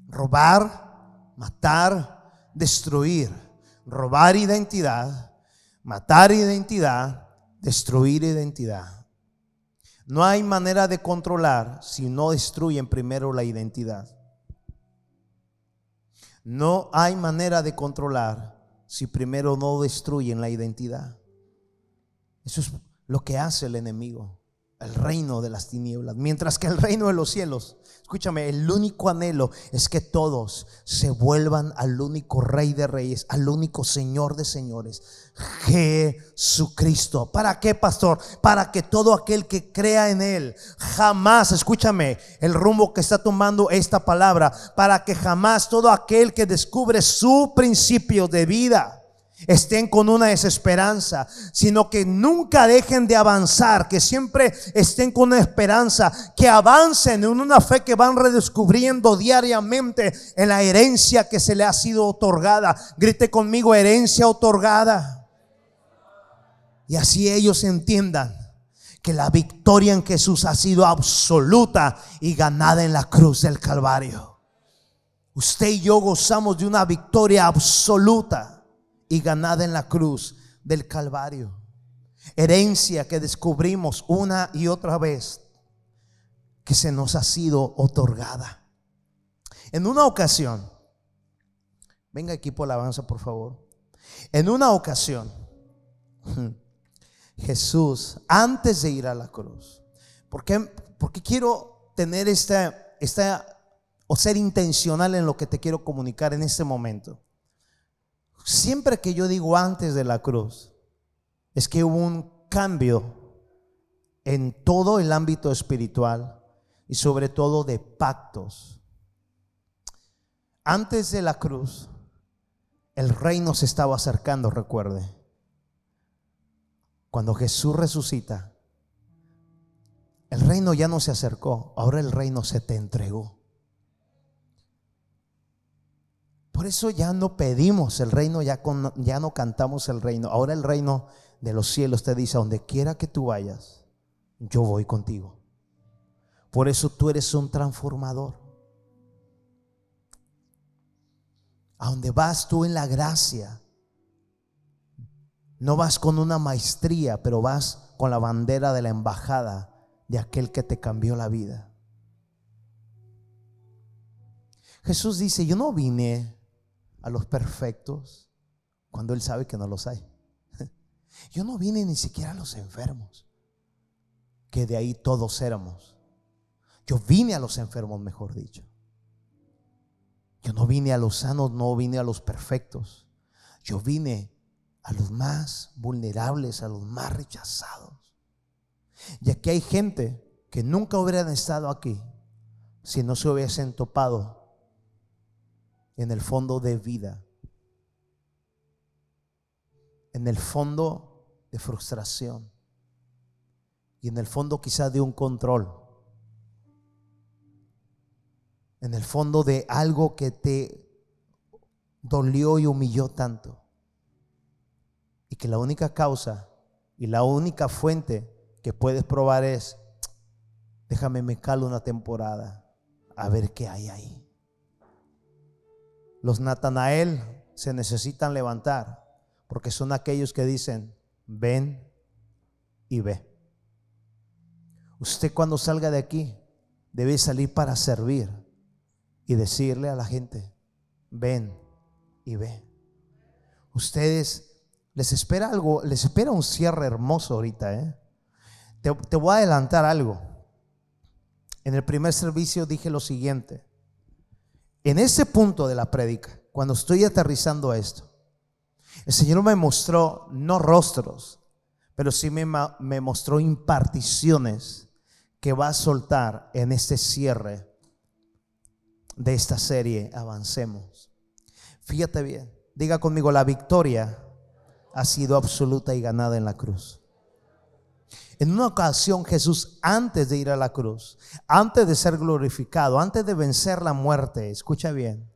Robar, matar, destruir. Robar identidad, matar identidad, destruir identidad. No hay manera de controlar si no destruyen primero la identidad. No hay manera de controlar si primero no destruyen la identidad. Eso es lo que hace el enemigo, el reino de las tinieblas. Mientras que el reino de los cielos, escúchame, el único anhelo es que todos se vuelvan al único rey de reyes, al único señor de señores, Jesucristo. ¿Para qué, pastor? Para que todo aquel que crea en él jamás, escúchame, el rumbo que está tomando esta palabra, para que jamás todo aquel que descubre su principio de vida, estén con una desesperanza, sino que nunca dejen de avanzar, que siempre estén con una esperanza, que avancen en una fe que van redescubriendo diariamente en la herencia que se le ha sido otorgada. Grite conmigo, herencia otorgada. Y así ellos entiendan que la victoria en Jesús ha sido absoluta y ganada en la cruz del Calvario. Usted y yo gozamos de una victoria absoluta y ganada en la cruz del Calvario. Herencia que descubrimos una y otra vez que se nos ha sido otorgada. En una ocasión, venga equipo alabanza por favor. En una ocasión, Jesús, antes de ir a la cruz, ¿por qué, porque quiero tener esta, esta, o ser intencional en lo que te quiero comunicar en este momento? Siempre que yo digo antes de la cruz, es que hubo un cambio en todo el ámbito espiritual y sobre todo de pactos. Antes de la cruz, el reino se estaba acercando, recuerde. Cuando Jesús resucita, el reino ya no se acercó, ahora el reino se te entregó. Por eso ya no pedimos el reino, ya, ya no cantamos el reino. Ahora el reino de los cielos te dice, a donde quiera que tú vayas, yo voy contigo. Por eso tú eres un transformador. A donde vas tú en la gracia. No vas con una maestría, pero vas con la bandera de la embajada de aquel que te cambió la vida. Jesús dice, yo no vine a los perfectos cuando Él sabe que no los hay. Yo no vine ni siquiera a los enfermos, que de ahí todos éramos. Yo vine a los enfermos, mejor dicho. Yo no vine a los sanos, no vine a los perfectos. Yo vine a los más vulnerables, a los más rechazados. Y aquí hay gente que nunca hubieran estado aquí si no se hubiesen topado en el fondo de vida, en el fondo de frustración. Y en el fondo quizá de un control, en el fondo de algo que te dolió y humilló tanto. Y que la única causa y la única fuente que puedes probar es, déjame me una temporada a ver qué hay ahí. Los Natanael se necesitan levantar porque son aquellos que dicen, ven y ve. Usted cuando salga de aquí debe salir para servir y decirle a la gente, ven y ve. Ustedes les espera algo, les espera un cierre hermoso ahorita. ¿eh? Te, te voy a adelantar algo. En el primer servicio dije lo siguiente. En ese punto de la prédica, cuando estoy aterrizando esto, el Señor me mostró no rostros, pero sí me, me mostró imparticiones que va a soltar en este cierre de esta serie. Avancemos. Fíjate bien, diga conmigo, la victoria ha sido absoluta y ganada en la cruz. En una ocasión Jesús, antes de ir a la cruz, antes de ser glorificado, antes de vencer la muerte, escucha bien,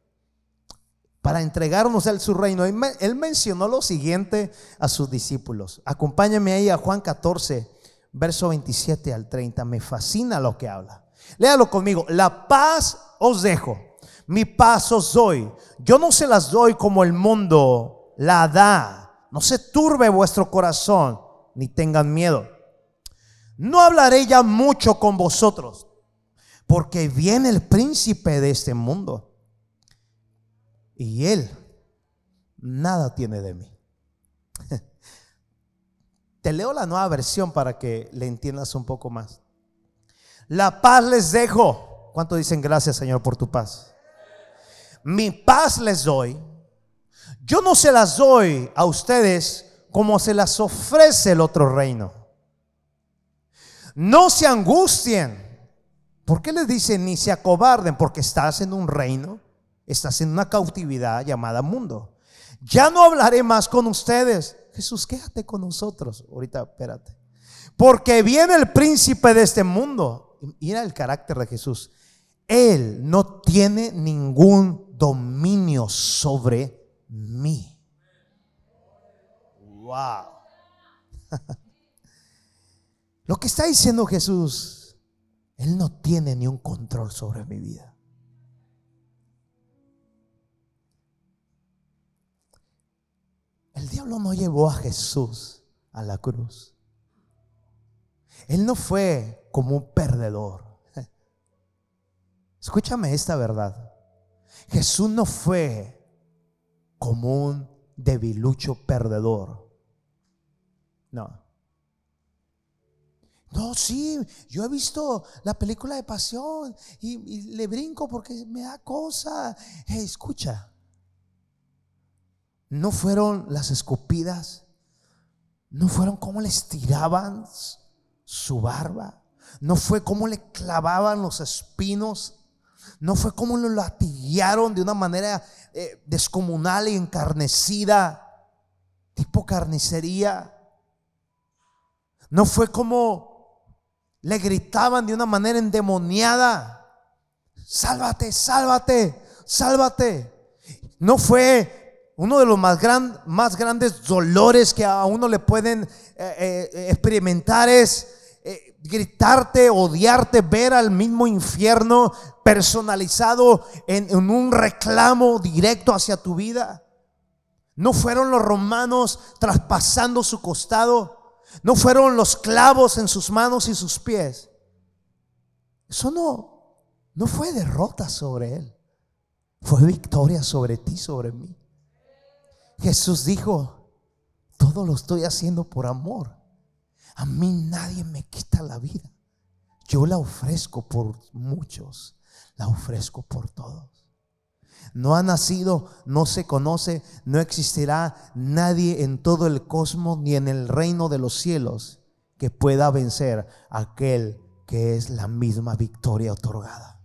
para entregarnos a su reino, él mencionó lo siguiente a sus discípulos. Acompáñame ahí a Juan 14, verso 27 al 30. Me fascina lo que habla. Léalo conmigo. La paz os dejo, mi paz os doy. Yo no se las doy como el mundo la da. No se turbe vuestro corazón, ni tengan miedo. No hablaré ya mucho con vosotros, porque viene el príncipe de este mundo. Y él nada tiene de mí. Te leo la nueva versión para que le entiendas un poco más. La paz les dejo. ¿Cuánto dicen gracias, Señor, por tu paz? Mi paz les doy. Yo no se las doy a ustedes como se las ofrece el otro reino. No se angustien. ¿Por qué les dice ni se acobarden? Porque estás en un reino, estás en una cautividad llamada mundo. Ya no hablaré más con ustedes. Jesús, quédate con nosotros. Ahorita, espérate. Porque viene el príncipe de este mundo. Mira el carácter de Jesús. Él no tiene ningún dominio sobre mí. Wow. Lo que está diciendo Jesús, Él no tiene ni un control sobre mi vida. El diablo no llevó a Jesús a la cruz. Él no fue como un perdedor. Escúchame esta verdad. Jesús no fue como un debilucho perdedor. No. No, sí, yo he visto la película de pasión y, le brinco porque me da cosa. escucha, no fueron las escupidas, no fueron como le estiraban su barba, no fue como le clavaban los espinos, no fue como lo latillaron de una manera eh, descomunal y encarnecida, tipo carnicería. No fue como le gritaban de una manera endemoniada, sálvate, sálvate, sálvate. No fue uno de los más, más grandes dolores que a uno le pueden eh, eh, experimentar es gritarte, odiarte, ver al mismo infierno personalizado en, un reclamo directo hacia tu vida. No fueron los romanos traspasando su costado. No fueron los clavos en sus manos y sus pies. Eso no, no fue derrota sobre él. Fue victoria sobre ti, sobre mí. Jesús dijo, todo lo estoy haciendo por amor. A mí nadie me quita la vida. Yo la ofrezco por muchos, la ofrezco por todos. No ha nacido, no se conoce, no existirá nadie en todo el cosmos ni en el reino de los cielos que pueda vencer a aquel que es la misma victoria otorgada.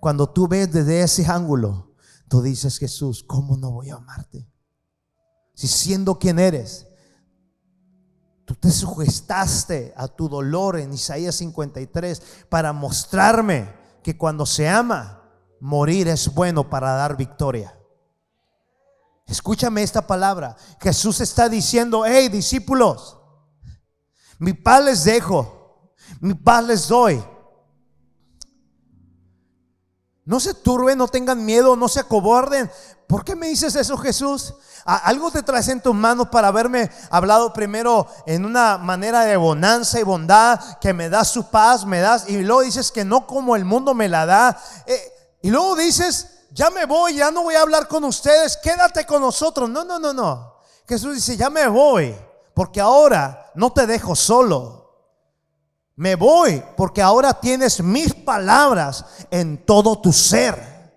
Cuando tú ves desde ese ángulo, tú dices, Jesús, ¿cómo no voy a amarte? Si siendo quien eres, Tú te sugestaste a tu dolor en Isaías 53 para mostrarme que cuando se ama, morir es bueno para dar victoria. Escúchame esta palabra. Jesús está diciendo, hey discípulos, mi paz les dejo, mi paz les doy. No se turben, no tengan miedo, no se acobarden. ¿Por qué me dices eso, Jesús? Algo te traes en tus manos para haberme hablado primero en una manera de bonanza y bondad, que me das su paz, me das, y luego dices que no como el mundo me la da. Eh, y luego dices, ya me voy, ya no voy a hablar con ustedes, quédate con nosotros. No, no, no, no. Jesús dice, ya me voy, porque ahora no te dejo solo. Me voy porque ahora tienes mis palabras en todo tu ser.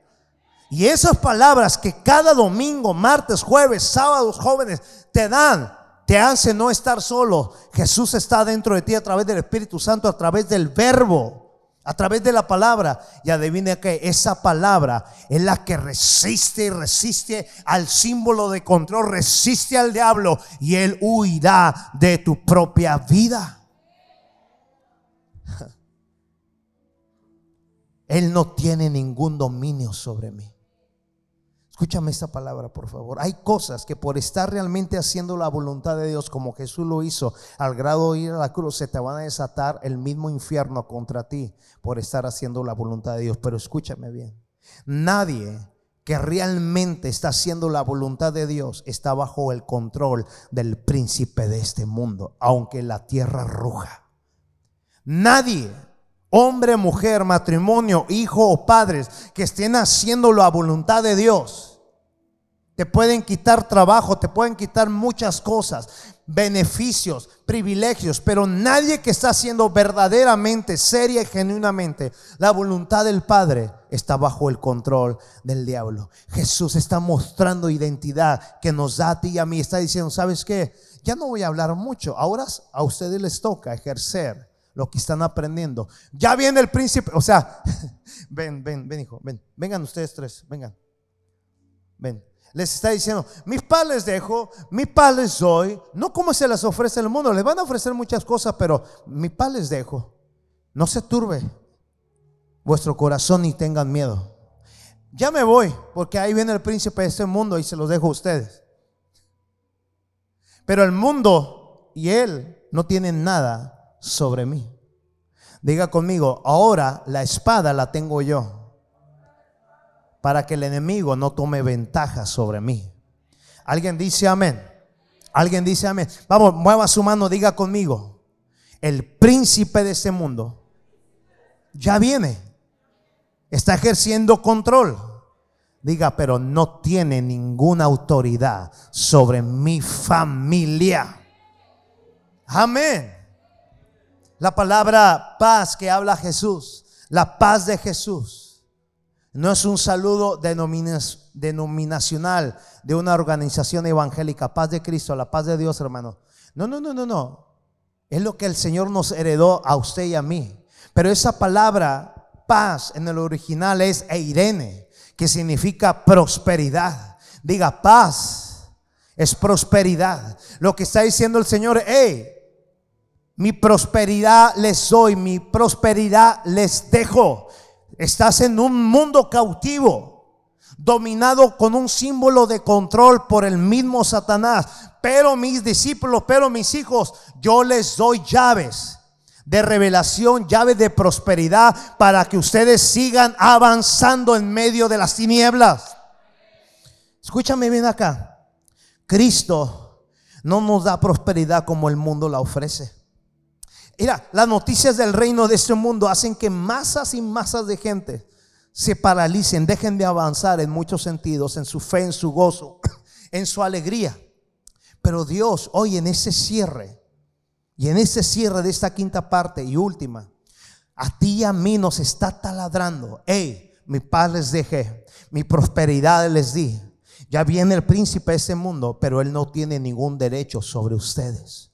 Y esas palabras que cada domingo, martes, jueves, sábados, jóvenes te dan, te hacen no estar solo. Jesús está dentro de ti a través del Espíritu Santo, a través del verbo, a través de la palabra. Y adivine que esa palabra es la que resiste y resiste al símbolo de control, resiste al diablo y él huirá de tu propia vida. Él no tiene ningún dominio sobre mí. Escúchame esta palabra, por favor. Hay cosas que por estar realmente haciendo la voluntad de Dios como Jesús lo hizo, al grado de ir a la cruz, se te van a desatar el mismo infierno contra ti por estar haciendo la voluntad de Dios. Pero escúchame bien. Nadie que realmente está haciendo la voluntad de Dios está bajo el control del príncipe de este mundo, aunque la tierra ruja. Nadie hombre, mujer, matrimonio, hijo o padres que estén haciendo la voluntad de Dios. Te pueden quitar trabajo, te pueden quitar muchas cosas, beneficios, privilegios, pero nadie que está haciendo verdaderamente, seria y genuinamente la voluntad del Padre está bajo el control del diablo. Jesús está mostrando identidad que nos da a ti y a mí. Está diciendo, ¿sabes qué? Ya no voy a hablar mucho. Ahora a ustedes les toca ejercer lo que están aprendiendo. Ya viene el príncipe, o sea, ven, ven, ven, hijo, ven, vengan ustedes tres, vengan, ven. Les está diciendo, mis paz les dejo, mi paz les doy, no como se les ofrece el mundo, les van a ofrecer muchas cosas, pero mi paz les dejo. No se turbe vuestro corazón ni tengan miedo. Ya me voy, porque ahí viene el príncipe de este mundo y se los dejo a ustedes. Pero el mundo y él no tienen nada sobre mí. Diga conmigo, ahora la espada la tengo yo para que el enemigo no tome ventaja sobre mí. Alguien dice amén. Alguien dice amén. Vamos, mueva su mano, diga conmigo. El príncipe de este mundo ya viene. Está ejerciendo control. Diga, pero no tiene ninguna autoridad sobre mi familia. Amén. La palabra paz que habla Jesús, la paz de Jesús, no es un saludo denominacional de una organización evangélica, paz de Cristo, la paz de Dios, hermano. No, no, no, no, no. Es lo que el Señor nos heredó a usted y a mí. Pero esa palabra paz en el original es eirene, que significa prosperidad. Diga paz, es prosperidad. Lo que está diciendo el Señor, hey, mi prosperidad les doy, mi prosperidad les dejo. Estás en un mundo cautivo, dominado con un símbolo de control por el mismo Satanás. Pero mis discípulos, pero mis hijos, yo les doy llaves de revelación, llaves de prosperidad para que ustedes sigan avanzando en medio de las tinieblas. Escúchame bien acá. Cristo no nos da prosperidad como el mundo la ofrece. Mira, las noticias del reino de este mundo hacen que masas y masas de gente se paralicen, dejen de avanzar en muchos sentidos, en su fe, en su gozo, en su alegría. Pero Dios hoy en ese cierre, y en ese cierre de esta quinta parte y última, a ti y a mí nos está taladrando. Hey, mi paz les dejé, mi prosperidad les di. Ya viene el príncipe de este mundo, pero él no tiene ningún derecho sobre ustedes.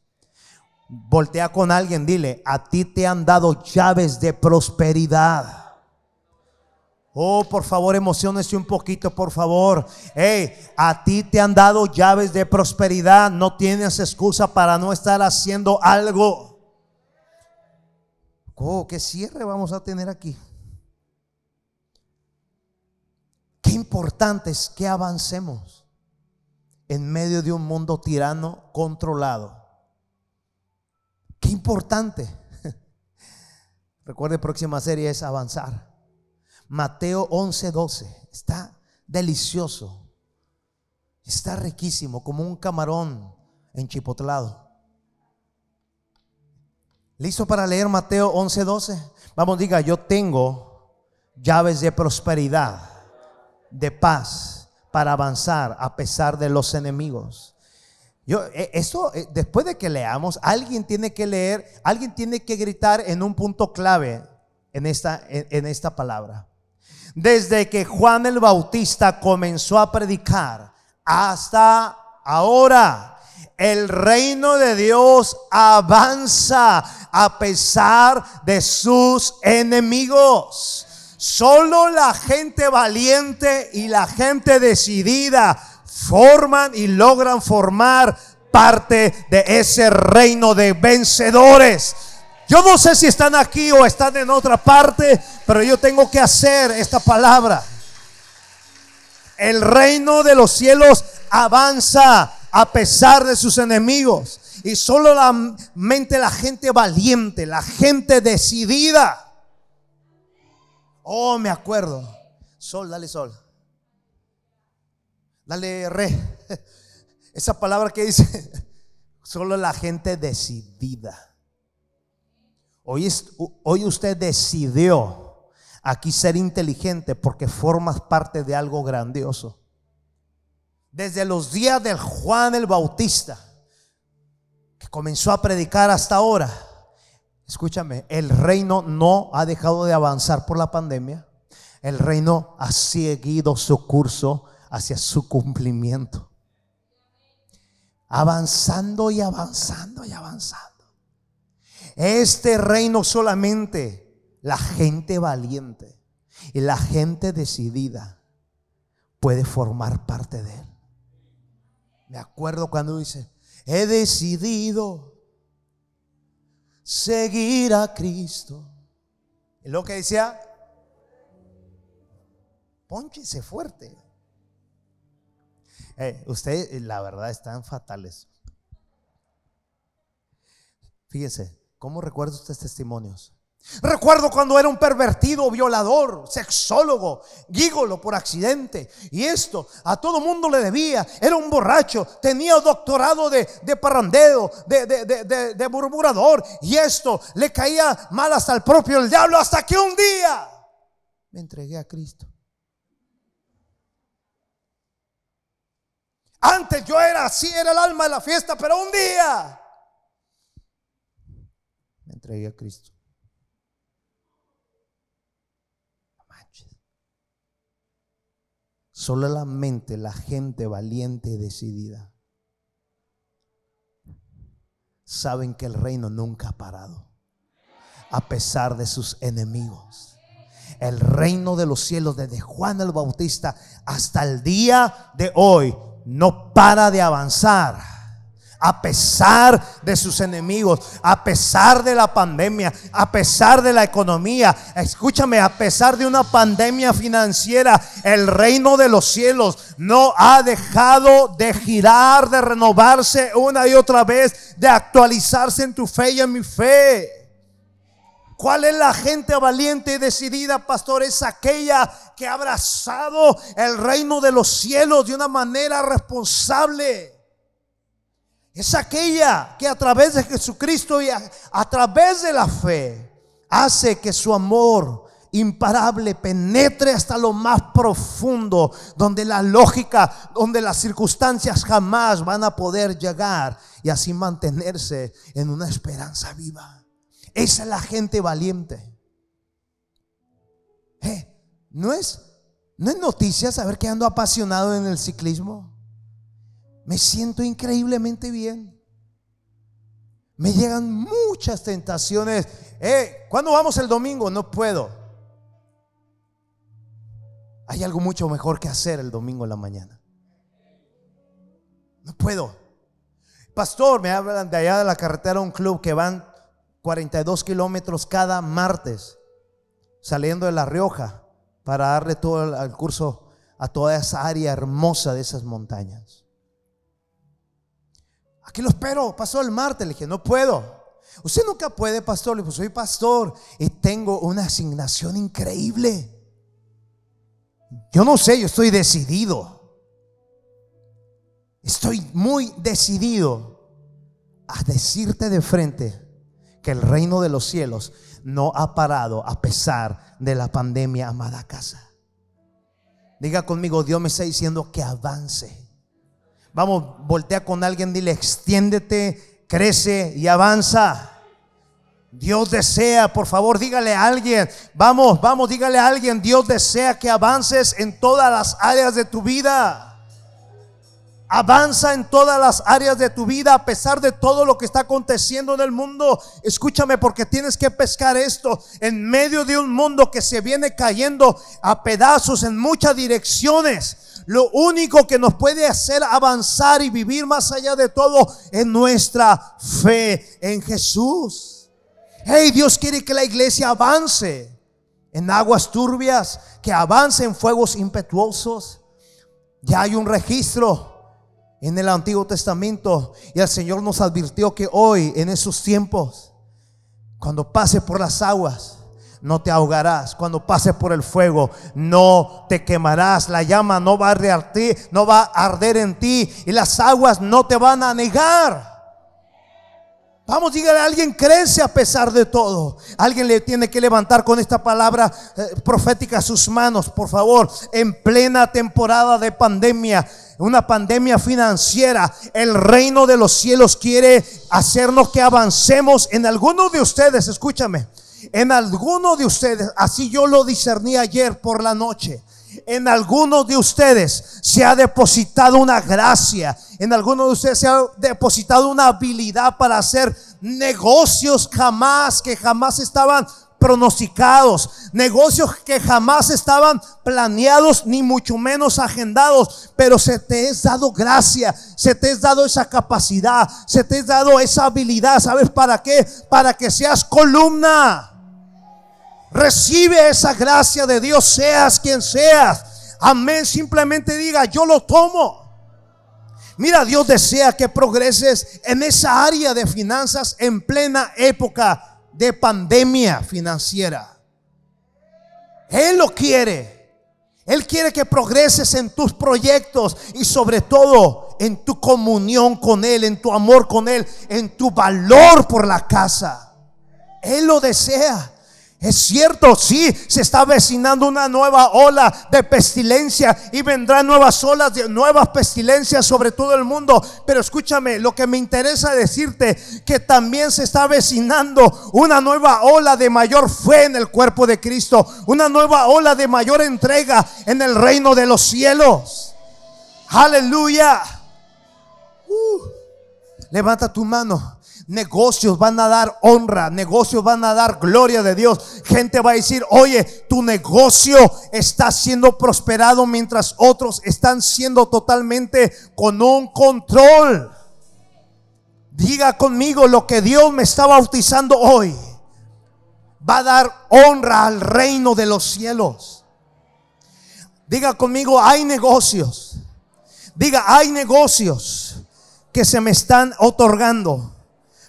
Voltea con alguien, dile, a ti te han dado llaves de prosperidad. Oh, por favor, emocionese un poquito, por favor. Hey, a ti te han dado llaves de prosperidad. No tienes excusa para no estar haciendo algo. Oh, qué cierre vamos a tener aquí. Qué importante es que avancemos en medio de un mundo tirano controlado. Qué importante. Recuerde, próxima serie es avanzar. Mateo 11, 12. Está delicioso. Está riquísimo, como un camarón enchipotlado. ¿Listo para leer Mateo 11, 12? Vamos, diga, yo tengo llaves de prosperidad, de paz, para avanzar a pesar de los enemigos. Yo, eh, eso, eh, después de que leamos, alguien tiene que leer, alguien tiene que gritar en un punto clave en esta, en esta palabra desde que Juan el Bautista comenzó a predicar hasta ahora. El reino de Dios avanza a pesar de sus enemigos. Solo la gente valiente y la gente decidida forman y logran formar parte de ese reino de vencedores. Yo no sé si están aquí o están en otra parte, pero yo tengo que hacer esta palabra. El reino de los cielos avanza a pesar de sus enemigos. Y solo la mente la gente valiente, la gente decidida. Oh, me acuerdo. Sol, dale sol. Dale re. Esa palabra que dice, solo la gente decidida. Hoy, hoy usted decidió aquí ser inteligente porque formas parte de algo grandioso. Desde los días del Juan el Bautista, que comenzó a predicar hasta ahora, escúchame, el reino no ha dejado de avanzar por la pandemia. El reino ha seguido su curso hacia su cumplimiento. Avanzando y avanzando y avanzando. Este reino solamente la gente valiente y la gente decidida puede formar parte de él. Me acuerdo cuando dice, he decidido seguir a Cristo. Y lo que decía, ponchese fuerte. Eh, usted, la verdad, están fatales. Fíjese, ¿Cómo recuerda usted testimonios? Recuerdo cuando era un pervertido, violador, sexólogo, gígolo por accidente. Y esto a todo mundo le debía. Era un borracho, tenía doctorado de, de parrandeo, de, de, de, murmurador. Y esto le caía mal hasta el propio el diablo. Hasta que un día me entregué a Cristo. Antes yo era así, era el alma de la fiesta, pero un día entregué a Cristo. Solamente la gente valiente y decidida saben que el reino nunca ha parado, a pesar de sus enemigos. El reino de los cielos desde Juan el Bautista hasta el día de hoy no para de avanzar a pesar de sus enemigos, a pesar de la pandemia, a pesar de la economía. Escúchame, a pesar de una pandemia financiera, el reino de los cielos no ha dejado de girar, de renovarse una y otra vez, de actualizarse en tu fe y en mi fe. ¿Cuál es la gente valiente y decidida, pastor? Es aquella que ha abrazado el reino de los cielos de una manera responsable es aquella que a través de Jesucristo y a, través de la fe hace que su amor imparable penetre hasta lo más profundo, donde la lógica, donde las circunstancias jamás van a poder llegar y así mantenerse en una esperanza viva. Esa es la gente valiente. Eh, ¿no, es, ¿No es noticia saber que ando apasionado en el ciclismo? me siento increíblemente bien. Me llegan muchas tentaciones. Eh, ¿Cuándo vamos el domingo? No puedo. Hay algo mucho mejor que hacer el domingo en la mañana. No puedo. Pastor, me hablan de allá de la carretera un club que van 42 kilómetros cada martes, saliendo de La Rioja, para darle todo el curso a toda esa área hermosa de esas montañas. Aquí lo espero, pasó el martes. Le dije, no puedo. Usted nunca puede, pastor. Le dije, soy pastor y tengo una asignación increíble. Yo no sé, yo estoy decidido. Estoy muy decidido a decirte de frente que el reino de los cielos no ha parado a pesar de la pandemia, amada casa. Diga conmigo, Dios me está diciendo que avance. Vamos, voltea con alguien, dile, extiéndete, crece y avanza. Dios desea, por favor, dígale a alguien, vamos, vamos, dígale a alguien, Dios desea que avances en todas las áreas de tu vida. Avanza en todas las áreas de tu vida a pesar de todo lo que está aconteciendo en el mundo. Escúchame porque tienes que pescar esto en medio de un mundo que se viene cayendo a pedazos en muchas direcciones. Lo único que nos puede hacer avanzar y vivir más allá de todo es nuestra fe en Jesús. Hey, Dios quiere que la iglesia avance en aguas turbias, que avance en fuegos impetuosos. Ya hay un registro en el Antiguo Testamento y el Señor nos advirtió que hoy, en esos tiempos, cuando pase por las aguas, no te ahogarás. Cuando pases por el fuego, no te quemarás. La llama no va a arder, ti, no va a arder en ti y las aguas no te van a negar. Vamos, dígale a alguien, crece a pesar de todo. Alguien le tiene que levantar con esta palabra eh, profética sus manos, por favor. En plena temporada de pandemia, una pandemia financiera, el reino de los cielos quiere hacernos que avancemos en algunos de ustedes. Escúchame en alguno de ustedes, así yo lo discerní ayer por la noche, en alguno de ustedes se ha depositado una gracia, en alguno de ustedes se ha depositado una habilidad para hacer negocios jamás, que jamás estaban pronosticados, negocios que jamás estaban planeados ni mucho menos agendados, pero se te es dado gracia, se te es dado esa capacidad, se te es dado esa habilidad, ¿sabes para qué? Para que seas columna. Recibe esa gracia de Dios, seas quien seas. Amén, simplemente diga, yo lo tomo. Mira, Dios desea que progreses en esa área de finanzas en plena época de pandemia financiera. Él lo quiere. Él quiere que progreses en tus proyectos y sobre todo en tu comunión con Él, en tu amor con Él, en tu valor por la casa. Él lo desea. Es cierto, sí, se está avecinando una nueva ola de pestilencia y vendrán nuevas olas de nuevas pestilencias sobre todo el mundo. Pero escúchame, lo que me interesa decirte que también se está avecinando una nueva ola de mayor fe en el cuerpo de Cristo, una nueva ola de mayor entrega en el reino de los cielos. Aleluya. Uh. levanta tu mano. Negocios van a dar honra, negocios van a dar gloria de Dios. Gente va a decir, oye, tu negocio está siendo prosperado mientras otros están siendo totalmente con un control. Diga conmigo lo que Dios me está bautizando hoy. Va a dar honra al reino de los cielos. Diga conmigo, hay negocios. Diga, hay negocios que se me están otorgando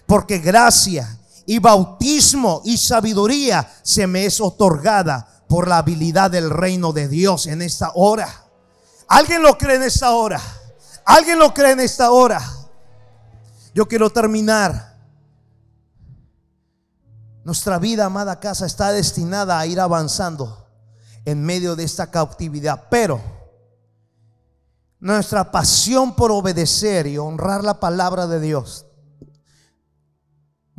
porque gracia y bautismo y sabiduría se me es otorgada por la habilidad del reino de Dios en esta hora. ¿Alguien lo cree en esta hora? ¿Alguien lo cree en esta hora? Yo quiero terminar. Nuestra vida, amada casa, está destinada a ir avanzando en medio de esta cautividad, pero nuestra pasión por obedecer y honrar la palabra de Dios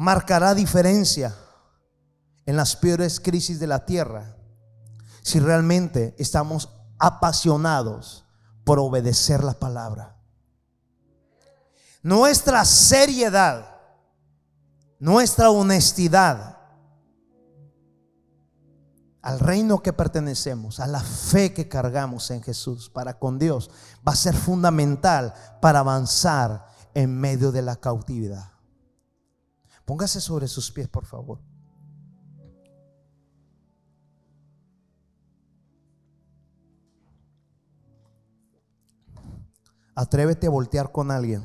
marcará diferencia en las peores crisis de la tierra si realmente estamos apasionados por obedecer la palabra. Nuestra seriedad, nuestra honestidad al reino que pertenecemos, a la fe que cargamos en Jesús para con Dios, va a ser fundamental para avanzar en medio de la cautividad. Póngase sobre sus pies, por favor. Atrévete a voltear con alguien.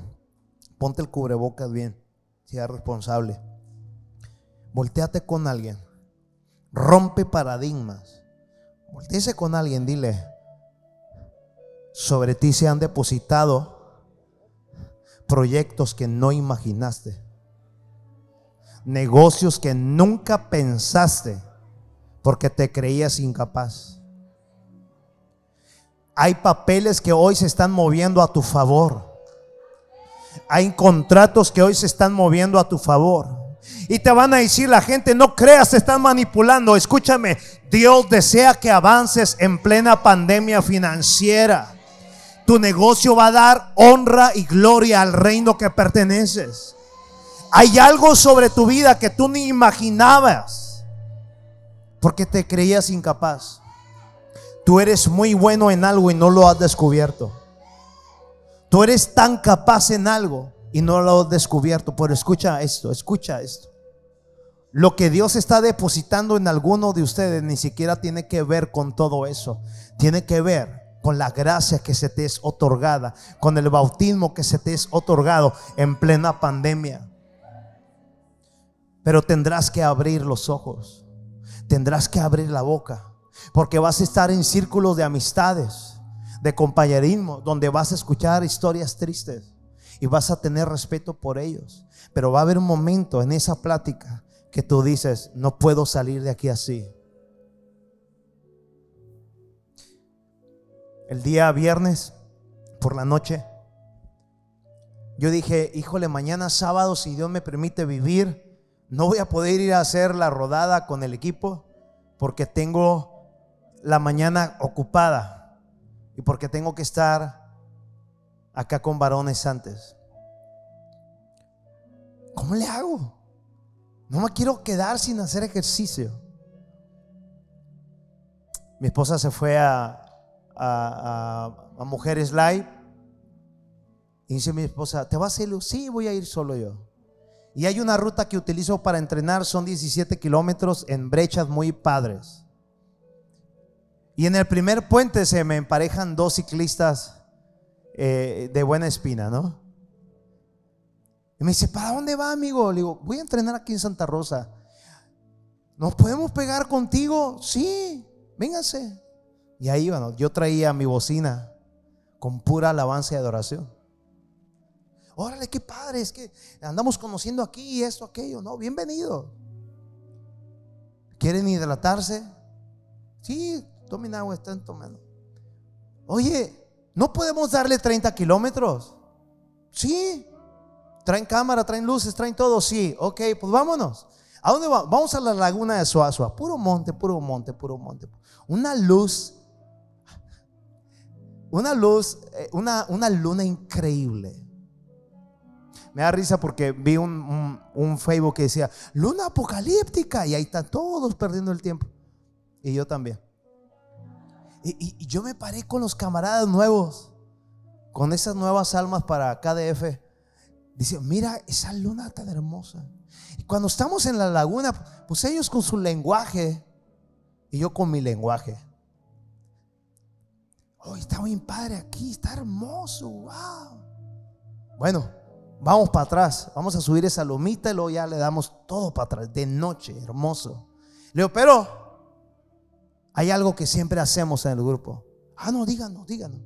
Ponte el cubrebocas bien. Sea responsable. Volteate con alguien. Rompe paradigmas. Volteese con alguien. Dile. Sobre ti se han depositado proyectos que no imaginaste negocios que nunca pensaste porque te creías incapaz. Hay papeles que hoy se están moviendo a tu favor. Hay contratos que hoy se están moviendo a tu favor. Y te van a decir la gente, no creas, se están manipulando. Escúchame, Dios desea que avances en plena pandemia financiera. Tu negocio va a dar honra y gloria al reino que perteneces. Hay algo sobre tu vida que tú ni imaginabas porque te creías incapaz. Tú eres muy bueno en algo y no lo has descubierto. Tú eres tan capaz en algo y no lo has descubierto. Pero escucha esto, escucha esto. Lo que Dios está depositando en alguno de ustedes ni siquiera tiene que ver con todo eso. Tiene que ver con la gracia que se te es otorgada, con el bautismo que se te es otorgado en plena pandemia. Pero tendrás que abrir los ojos. Tendrás que abrir la boca. Porque vas a estar en círculos de amistades, de compañerismo, donde vas a escuchar historias tristes y vas a tener respeto por ellos. Pero va a haber un momento en esa plática que tú dices, no puedo salir de aquí así. El día viernes, por la noche, yo dije, híjole, mañana sábado, si Dios me permite vivir, no voy a poder ir a hacer la rodada con el equipo porque tengo la mañana ocupada y porque tengo que estar acá con varones antes. ¿Cómo le hago? No me quiero quedar sin hacer ejercicio. Mi esposa se fue a, a, Mujeres Live y dice mi esposa, ¿te vas a ir? Sí, voy a ir solo yo. Y hay una ruta que utilizo para entrenar, son 17 kilómetros en brechas muy padres. Y en el primer puente se me emparejan dos ciclistas eh, de buena espina, ¿no? Y me dice, ¿para dónde va, amigo? Le digo, voy a entrenar aquí en Santa Rosa. ¿Nos podemos pegar contigo? Sí, véngase. Y ahí, bueno, yo traía mi bocina con pura alabanza y adoración. Órale, qué padre, es que andamos conociendo aquí esto, aquello, ¿no? Bienvenido. ¿Quieren hidratarse? Sí, tomen agua, están tomando. Oye, ¿no podemos darle 30 kilómetros? Sí. ¿Traen cámara, traen luces, traen todo? Sí. Ok, pues vámonos. ¿A dónde vamos? Vamos a la laguna de Suazua. Puro monte, puro monte, puro monte. Una luz. Una luz, eh, una, una luna increíble. Me da risa porque vi un, un, Facebook que decía, luna apocalíptica, y ahí están todos perdiendo el tiempo. Y yo también. Y, yo me paré con los camaradas nuevos, con esas nuevas almas para KDF. Dice, mira esa luna tan hermosa. Y cuando estamos en la laguna, pues ellos con su lenguaje y yo con mi lenguaje. Oh, está bien padre aquí, está hermoso, wow. Bueno, vamos para atrás, vamos a subir esa lomita y luego ya le damos todo para atrás, de noche, hermoso. Le digo, pero hay algo que siempre hacemos en el grupo. Ah, no, díganos, díganos.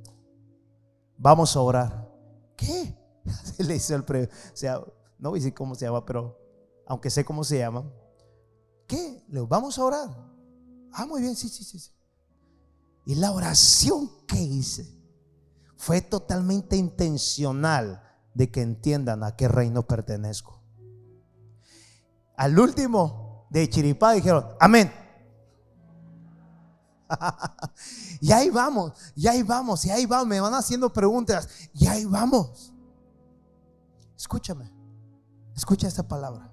Vamos a orar. ¿Qué? Le hizo el pre, o sea, no voy a cómo se llama, pero aunque sé cómo se llama. ¿Qué? Le digo, vamos a orar. Ah, muy bien, sí, sí, sí. Y la oración que hice fue totalmente intencional de que entiendan a qué reino pertenezco. Al último de Chiripá dijeron, amén. y ahí vamos, y ahí vamos, y ahí vamos, me van haciendo preguntas, y ahí vamos. Escúchame, escucha esta palabra.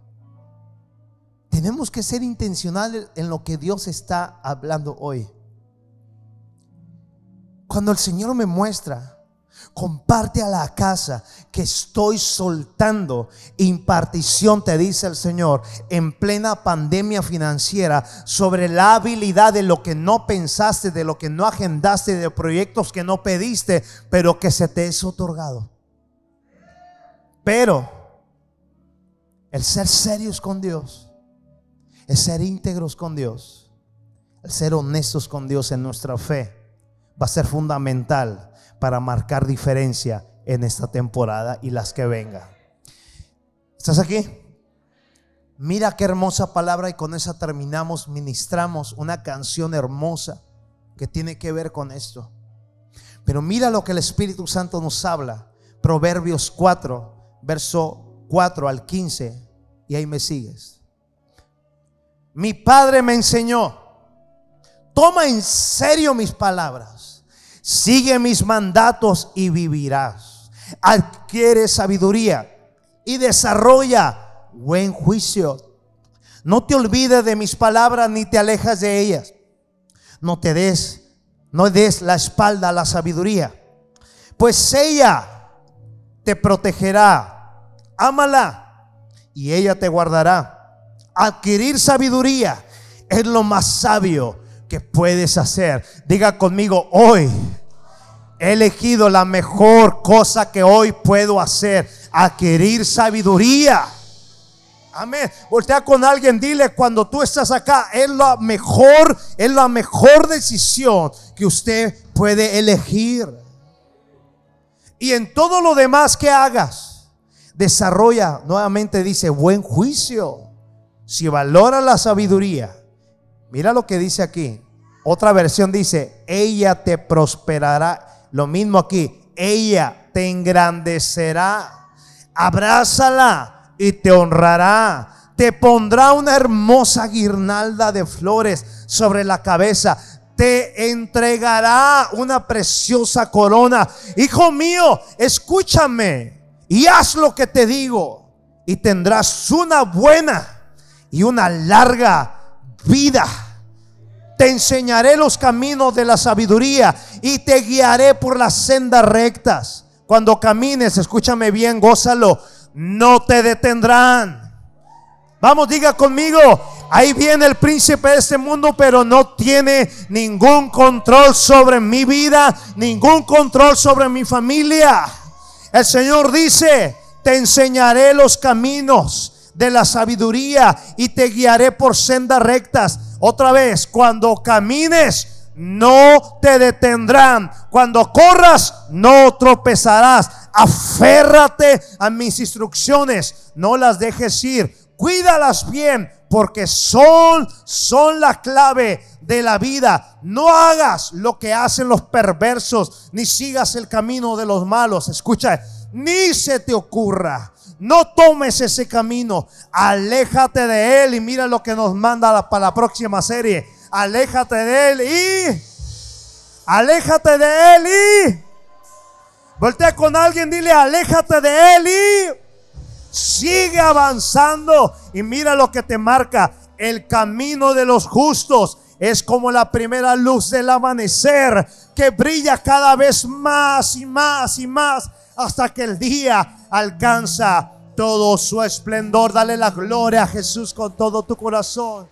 Tenemos que ser intencionales en lo que Dios está hablando hoy. Cuando el Señor me muestra Comparte a la casa que estoy soltando impartición, te dice el Señor, en plena pandemia financiera sobre la habilidad de lo que no pensaste, de lo que no agendaste, de proyectos que no pediste, pero que se te es otorgado. Pero el ser serios con Dios, el ser íntegros con Dios, el ser honestos con Dios en nuestra fe, va a ser fundamental para marcar diferencia en esta temporada y las que vengan. ¿Estás aquí? Mira qué hermosa palabra y con esa terminamos, ministramos una canción hermosa que tiene que ver con esto. Pero mira lo que el Espíritu Santo nos habla. Proverbios 4, verso 4 al 15. Y ahí me sigues. Mi padre me enseñó. Toma en serio mis palabras Sigue mis mandatos y vivirás. Adquiere sabiduría y desarrolla buen juicio. No te olvides de mis palabras ni te alejas de ellas. No te des, no des la espalda a la sabiduría, pues ella te protegerá. Ámala y ella te guardará. Adquirir sabiduría es lo más sabio que puedes hacer. Diga conmigo, hoy he elegido la mejor cosa que hoy puedo hacer, adquirir sabiduría. Amén. Voltea con alguien, dile cuando tú estás acá, es la mejor, es la mejor decisión que usted puede elegir. Y en todo lo demás que hagas, desarrolla, nuevamente dice, buen juicio. Si valora la sabiduría, Mira lo que dice aquí. Otra versión dice, ella te prosperará. Lo mismo aquí, ella te engrandecerá. Abrázala y te honrará. Te pondrá una hermosa guirnalda de flores sobre la cabeza. Te entregará una preciosa corona. Hijo mío, escúchame y haz lo que te digo. Y tendrás una buena y una larga vida. Te enseñaré los caminos de la sabiduría y te guiaré por las sendas rectas. Cuando camines, escúchame bien, gózalo, no te detendrán. Vamos, diga conmigo, ahí viene el príncipe de este mundo, pero no tiene ningún control sobre mi vida, ningún control sobre mi familia. El Señor dice, te enseñaré los caminos de la sabiduría y te guiaré por sendas rectas. Otra vez, cuando camines, no te detendrán. Cuando corras, no tropezarás. Aférrate a mis instrucciones, no las dejes ir. Cuídalas bien porque son, son la clave de la vida. No hagas lo que hacen los perversos, ni sigas el camino de los malos. Escucha, ni se te ocurra. No tomes ese camino. Aléjate de él y mira lo que nos manda para la próxima serie. Aléjate de él y... Aléjate de él y... Voltea con alguien, dile, aléjate de él y... Sigue avanzando y mira lo que te marca. El camino de los justos es como la primera luz del amanecer que brilla cada vez más y más y más hasta que el día alcanza todo su esplendor. Dale la gloria a Jesús con todo tu corazón.